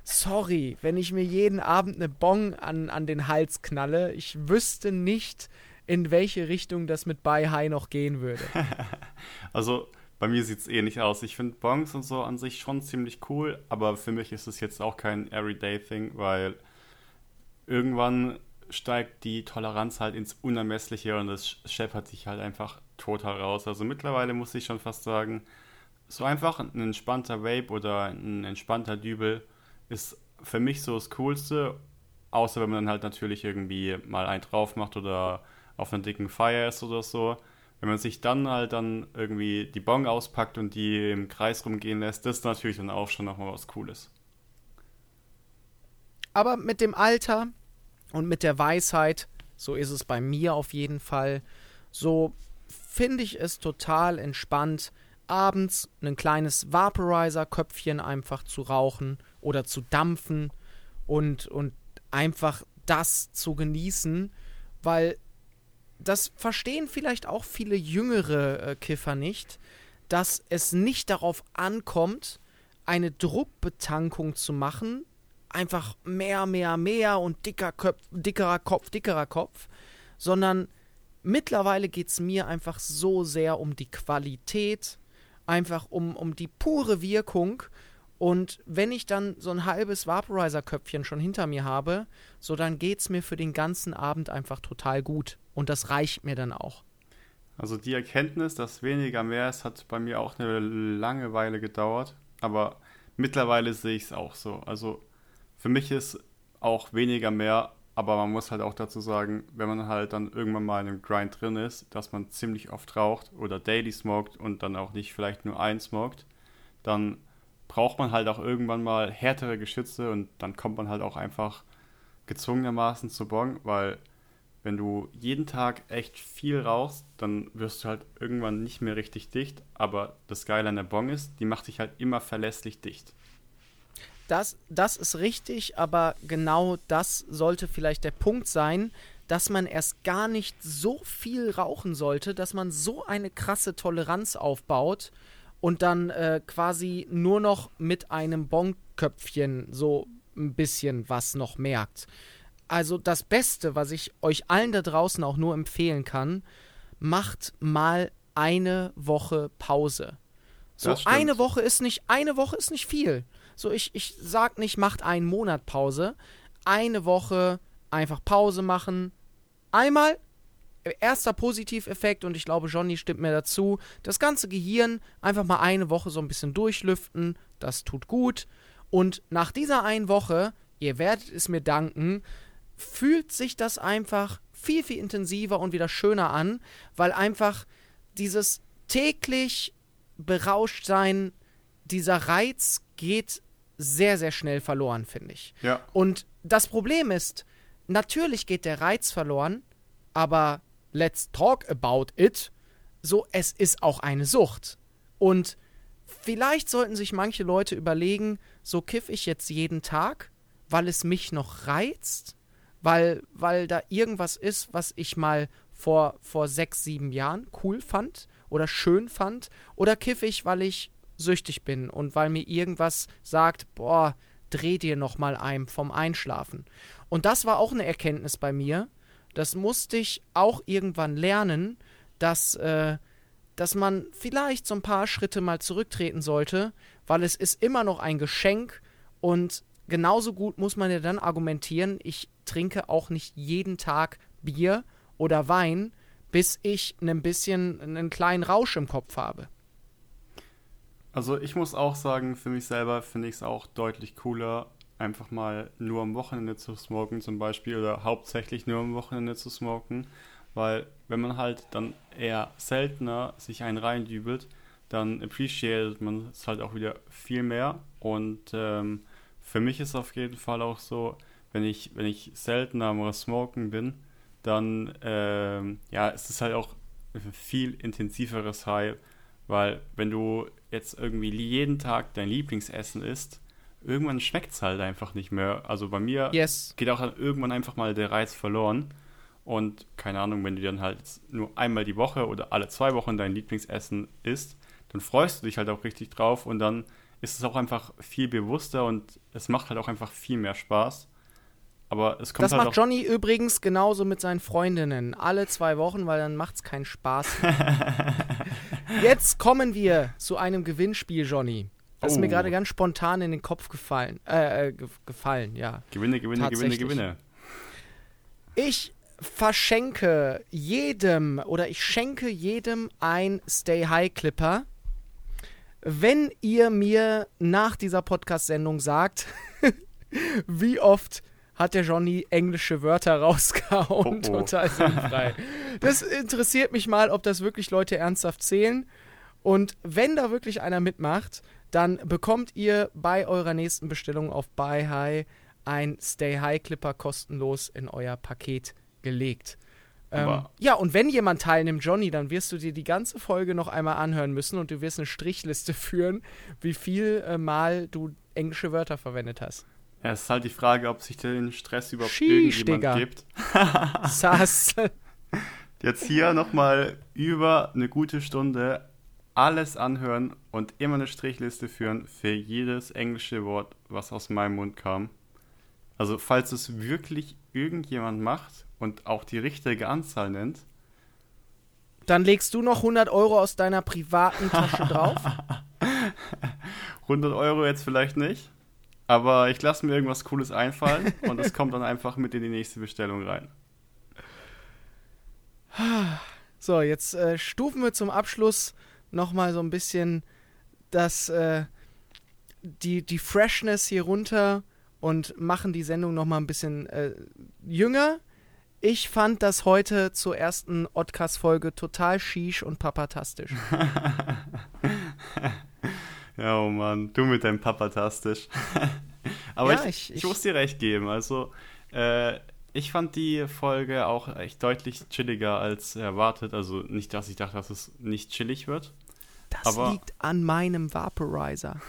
sorry, wenn ich mir jeden Abend eine Bong an, an den Hals knalle, ich wüsste nicht, in welche Richtung das mit Bai High noch gehen würde. (laughs) also bei mir sieht es ähnlich aus. Ich finde Bongs und so an sich schon ziemlich cool, aber für mich ist es jetzt auch kein Everyday-Thing, weil irgendwann steigt die Toleranz halt ins Unermessliche und es scheppert sich halt einfach total raus. Also mittlerweile muss ich schon fast sagen, so einfach ein entspannter Vape oder ein entspannter Dübel ist für mich so das Coolste, außer wenn man dann halt natürlich irgendwie mal einen drauf macht oder auf einer dicken Feier ist oder so. Wenn man sich dann halt dann irgendwie die Bong auspackt und die im Kreis rumgehen lässt, das ist natürlich dann auch schon nochmal was Cooles. Aber mit dem Alter und mit der Weisheit, so ist es bei mir auf jeden Fall, so finde ich es total entspannt, abends ein kleines Vaporizer-Köpfchen einfach zu rauchen oder zu dampfen und, und einfach das zu genießen, weil das verstehen vielleicht auch viele jüngere äh, Kiffer nicht, dass es nicht darauf ankommt, eine Druckbetankung zu machen, einfach mehr, mehr, mehr und dicker Köpf, dickerer Kopf, dickerer Kopf, sondern mittlerweile geht es mir einfach so sehr um die Qualität, einfach um, um die pure Wirkung. Und wenn ich dann so ein halbes Vaporizer-Köpfchen schon hinter mir habe, so dann geht es mir für den ganzen Abend einfach total gut. Und das reicht mir dann auch. Also die Erkenntnis, dass weniger mehr ist, hat bei mir auch eine lange Weile gedauert. Aber mittlerweile sehe ich es auch so. Also für mich ist auch weniger mehr, aber man muss halt auch dazu sagen, wenn man halt dann irgendwann mal in einem Grind drin ist, dass man ziemlich oft raucht oder daily smoked und dann auch nicht vielleicht nur ein smoked, dann braucht man halt auch irgendwann mal härtere Geschütze und dann kommt man halt auch einfach gezwungenermaßen zu Bong, weil wenn du jeden Tag echt viel rauchst, dann wirst du halt irgendwann nicht mehr richtig dicht. Aber das Geile an der Bong ist, die macht sich halt immer verlässlich dicht. Das, das ist richtig, aber genau das sollte vielleicht der Punkt sein, dass man erst gar nicht so viel rauchen sollte, dass man so eine krasse Toleranz aufbaut und dann äh, quasi nur noch mit einem Bonköpfchen so ein bisschen was noch merkt. Also das Beste, was ich euch allen da draußen auch nur empfehlen kann, macht mal eine Woche Pause. So eine Woche ist nicht eine Woche ist nicht viel. So ich ich sag nicht macht einen Monat Pause, eine Woche einfach Pause machen. Einmal erster Positiveffekt, und ich glaube, Johnny stimmt mir dazu, das ganze Gehirn einfach mal eine Woche so ein bisschen durchlüften, das tut gut. Und nach dieser einen Woche, ihr werdet es mir danken, fühlt sich das einfach viel, viel intensiver und wieder schöner an, weil einfach dieses täglich berauscht sein, dieser Reiz geht sehr, sehr schnell verloren, finde ich. Ja. Und das Problem ist, natürlich geht der Reiz verloren, aber let's talk about it, so es ist auch eine Sucht. Und vielleicht sollten sich manche Leute überlegen, so kiff ich jetzt jeden Tag, weil es mich noch reizt, weil, weil da irgendwas ist, was ich mal vor, vor sechs, sieben Jahren cool fand oder schön fand, oder kiff ich, weil ich süchtig bin und weil mir irgendwas sagt, boah, dreh dir noch mal ein vom Einschlafen. Und das war auch eine Erkenntnis bei mir, das musste ich auch irgendwann lernen, dass, äh, dass man vielleicht so ein paar Schritte mal zurücktreten sollte, weil es ist immer noch ein Geschenk und genauso gut muss man ja dann argumentieren, ich trinke auch nicht jeden Tag Bier oder Wein, bis ich ein bisschen einen kleinen Rausch im Kopf habe. Also ich muss auch sagen, für mich selber finde ich es auch deutlich cooler, einfach mal nur am Wochenende zu smoken zum Beispiel oder hauptsächlich nur am Wochenende zu smoken, weil wenn man halt dann eher seltener sich einen reindübelt, dann appreciated man es halt auch wieder viel mehr und ähm, für mich ist auf jeden Fall auch so, wenn ich, wenn ich seltener am Smoken bin, dann ähm, ja, ist es halt auch ein viel intensiveres High, Weil wenn du jetzt irgendwie jeden Tag dein Lieblingsessen isst, irgendwann schmeckt es halt einfach nicht mehr. Also bei mir yes. geht auch dann irgendwann einfach mal der Reiz verloren. Und keine Ahnung, wenn du dann halt nur einmal die Woche oder alle zwei Wochen dein Lieblingsessen isst, dann freust du dich halt auch richtig drauf und dann ist es auch einfach viel bewusster und es macht halt auch einfach viel mehr Spaß. Aber es kommt das halt macht Johnny übrigens genauso mit seinen Freundinnen. Alle zwei Wochen, weil dann macht es keinen Spaß. (laughs) Jetzt kommen wir zu einem Gewinnspiel, Johnny. Das oh. ist mir oh. gerade ganz spontan in den Kopf gefallen. Äh, äh gefallen, ja. Gewinne, Gewinne, Gewinne, Gewinne. Ich verschenke jedem oder ich schenke jedem ein Stay High Clipper wenn ihr mir nach dieser Podcast-Sendung sagt, (laughs) wie oft hat der Johnny englische Wörter (laughs) rausgehauen, oh, oh. total sinnfrei. (laughs) Das interessiert mich mal, ob das wirklich Leute ernsthaft zählen. Und wenn da wirklich einer mitmacht, dann bekommt ihr bei eurer nächsten Bestellung auf Buy High ein Stay High Clipper kostenlos in euer Paket gelegt. Ähm, ja, und wenn jemand teilnimmt, Johnny, dann wirst du dir die ganze Folge noch einmal anhören müssen und du wirst eine Strichliste (laughs) führen, wie viel äh, Mal du englische Wörter verwendet hast. Ja, es ist halt die Frage, ob sich den Stress überhaupt Sheesh, irgendjemand Digga. gibt. (laughs) (laughs) Sass. Jetzt hier nochmal über eine gute Stunde alles anhören und immer eine Strichliste führen für jedes englische Wort, was aus meinem Mund kam. Also falls es wirklich irgendjemand macht, und auch die richtige Anzahl nennt, dann legst du noch 100 Euro aus deiner privaten Tasche drauf? (laughs) 100 Euro jetzt vielleicht nicht, aber ich lasse mir irgendwas Cooles einfallen (laughs) und es kommt dann einfach mit in die nächste Bestellung rein. So, jetzt äh, stufen wir zum Abschluss nochmal so ein bisschen das, äh, die, die Freshness hier runter und machen die Sendung nochmal ein bisschen äh, jünger. Ich fand das heute zur ersten Oddcast-Folge total schisch und papatastisch. (laughs) ja, oh Mann, du mit deinem papatastisch. (laughs) Aber ja, ich, ich, ich, muss dir recht geben. Also, äh, ich fand die Folge auch echt deutlich chilliger als erwartet. Also nicht, dass ich dachte, dass es nicht chillig wird. Das aber liegt an meinem Vaporizer.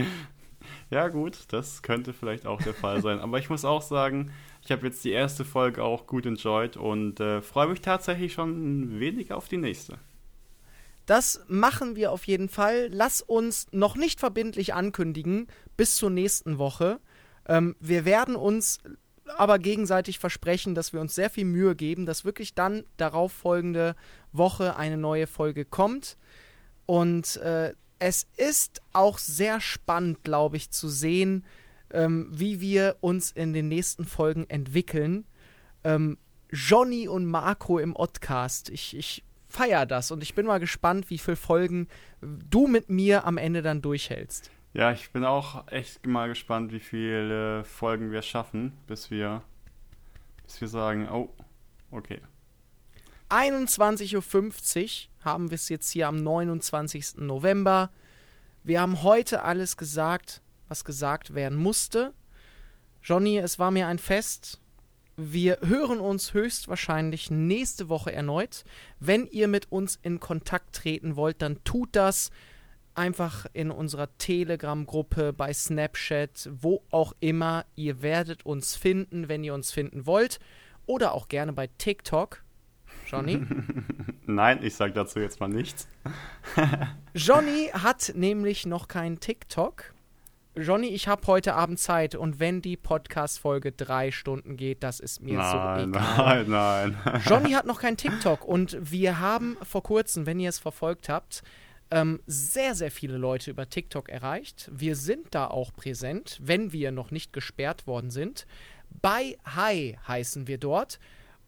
(laughs) ja, gut, das könnte vielleicht auch der Fall sein. Aber ich muss auch sagen, ich habe jetzt die erste Folge auch gut enjoyed und äh, freue mich tatsächlich schon ein wenig auf die nächste. Das machen wir auf jeden Fall. Lass uns noch nicht verbindlich ankündigen bis zur nächsten Woche. Ähm, wir werden uns aber gegenseitig versprechen, dass wir uns sehr viel Mühe geben, dass wirklich dann darauf folgende Woche eine neue Folge kommt. Und äh, es ist auch sehr spannend, glaube ich, zu sehen, ähm, wie wir uns in den nächsten Folgen entwickeln. Ähm, Johnny und Marco im Oddcast. Ich, ich feiere das und ich bin mal gespannt, wie viele Folgen du mit mir am Ende dann durchhältst. Ja, ich bin auch echt mal gespannt, wie viele Folgen wir schaffen, bis wir, bis wir sagen, oh, okay. 21.50 Uhr haben wir es jetzt hier am 29. November. Wir haben heute alles gesagt was gesagt werden musste. Johnny, es war mir ein Fest. Wir hören uns höchstwahrscheinlich nächste Woche erneut. Wenn ihr mit uns in Kontakt treten wollt, dann tut das einfach in unserer Telegram-Gruppe, bei Snapchat, wo auch immer. Ihr werdet uns finden, wenn ihr uns finden wollt. Oder auch gerne bei TikTok. Johnny? (laughs) Nein, ich sage dazu jetzt mal nichts. Johnny hat nämlich noch keinen TikTok. Johnny, ich habe heute Abend Zeit und wenn die Podcast-Folge drei Stunden geht, das ist mir nein, so egal. Nein, nein. Johnny hat (laughs) noch kein TikTok und wir haben vor kurzem, wenn ihr es verfolgt habt, ähm, sehr, sehr viele Leute über TikTok erreicht. Wir sind da auch präsent, wenn wir noch nicht gesperrt worden sind. Bei Hi heißen wir dort.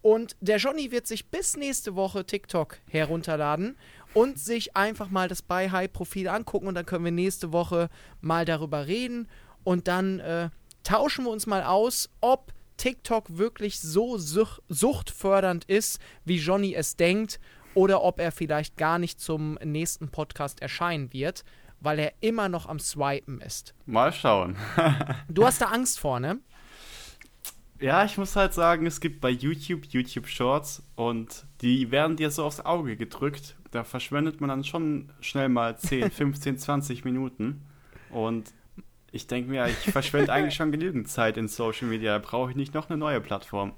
Und der Johnny wird sich bis nächste Woche TikTok herunterladen und sich einfach mal das Buy High Profil angucken und dann können wir nächste Woche mal darüber reden und dann äh, tauschen wir uns mal aus, ob TikTok wirklich so such suchtfördernd ist, wie Johnny es denkt, oder ob er vielleicht gar nicht zum nächsten Podcast erscheinen wird, weil er immer noch am Swipen ist. Mal schauen. du hast da Angst vor, ne? Ja, ich muss halt sagen, es gibt bei YouTube YouTube Shorts und die werden dir so aufs Auge gedrückt. Da verschwendet man dann schon schnell mal 10, 15, 20 Minuten. Und ich denke mir, ich verschwende eigentlich schon genügend Zeit in Social Media. Da brauche ich nicht noch eine neue Plattform.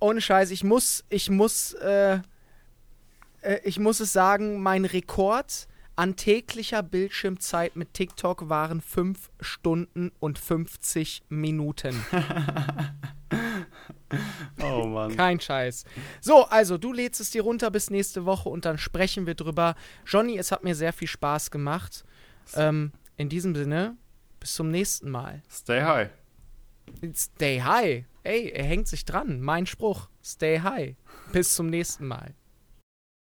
Ohne Scheiß, ich muss, ich muss, äh, äh, ich muss es sagen, mein Rekord an täglicher Bildschirmzeit mit TikTok waren 5 Stunden und 50 Minuten. (laughs) oh Mann. Kein Scheiß. So, also du lädst es dir runter bis nächste Woche und dann sprechen wir drüber. Johnny, es hat mir sehr viel Spaß gemacht. Ähm, in diesem Sinne, bis zum nächsten Mal. Stay high. Stay high. Ey, er hängt sich dran. Mein Spruch. Stay high. Bis zum nächsten Mal.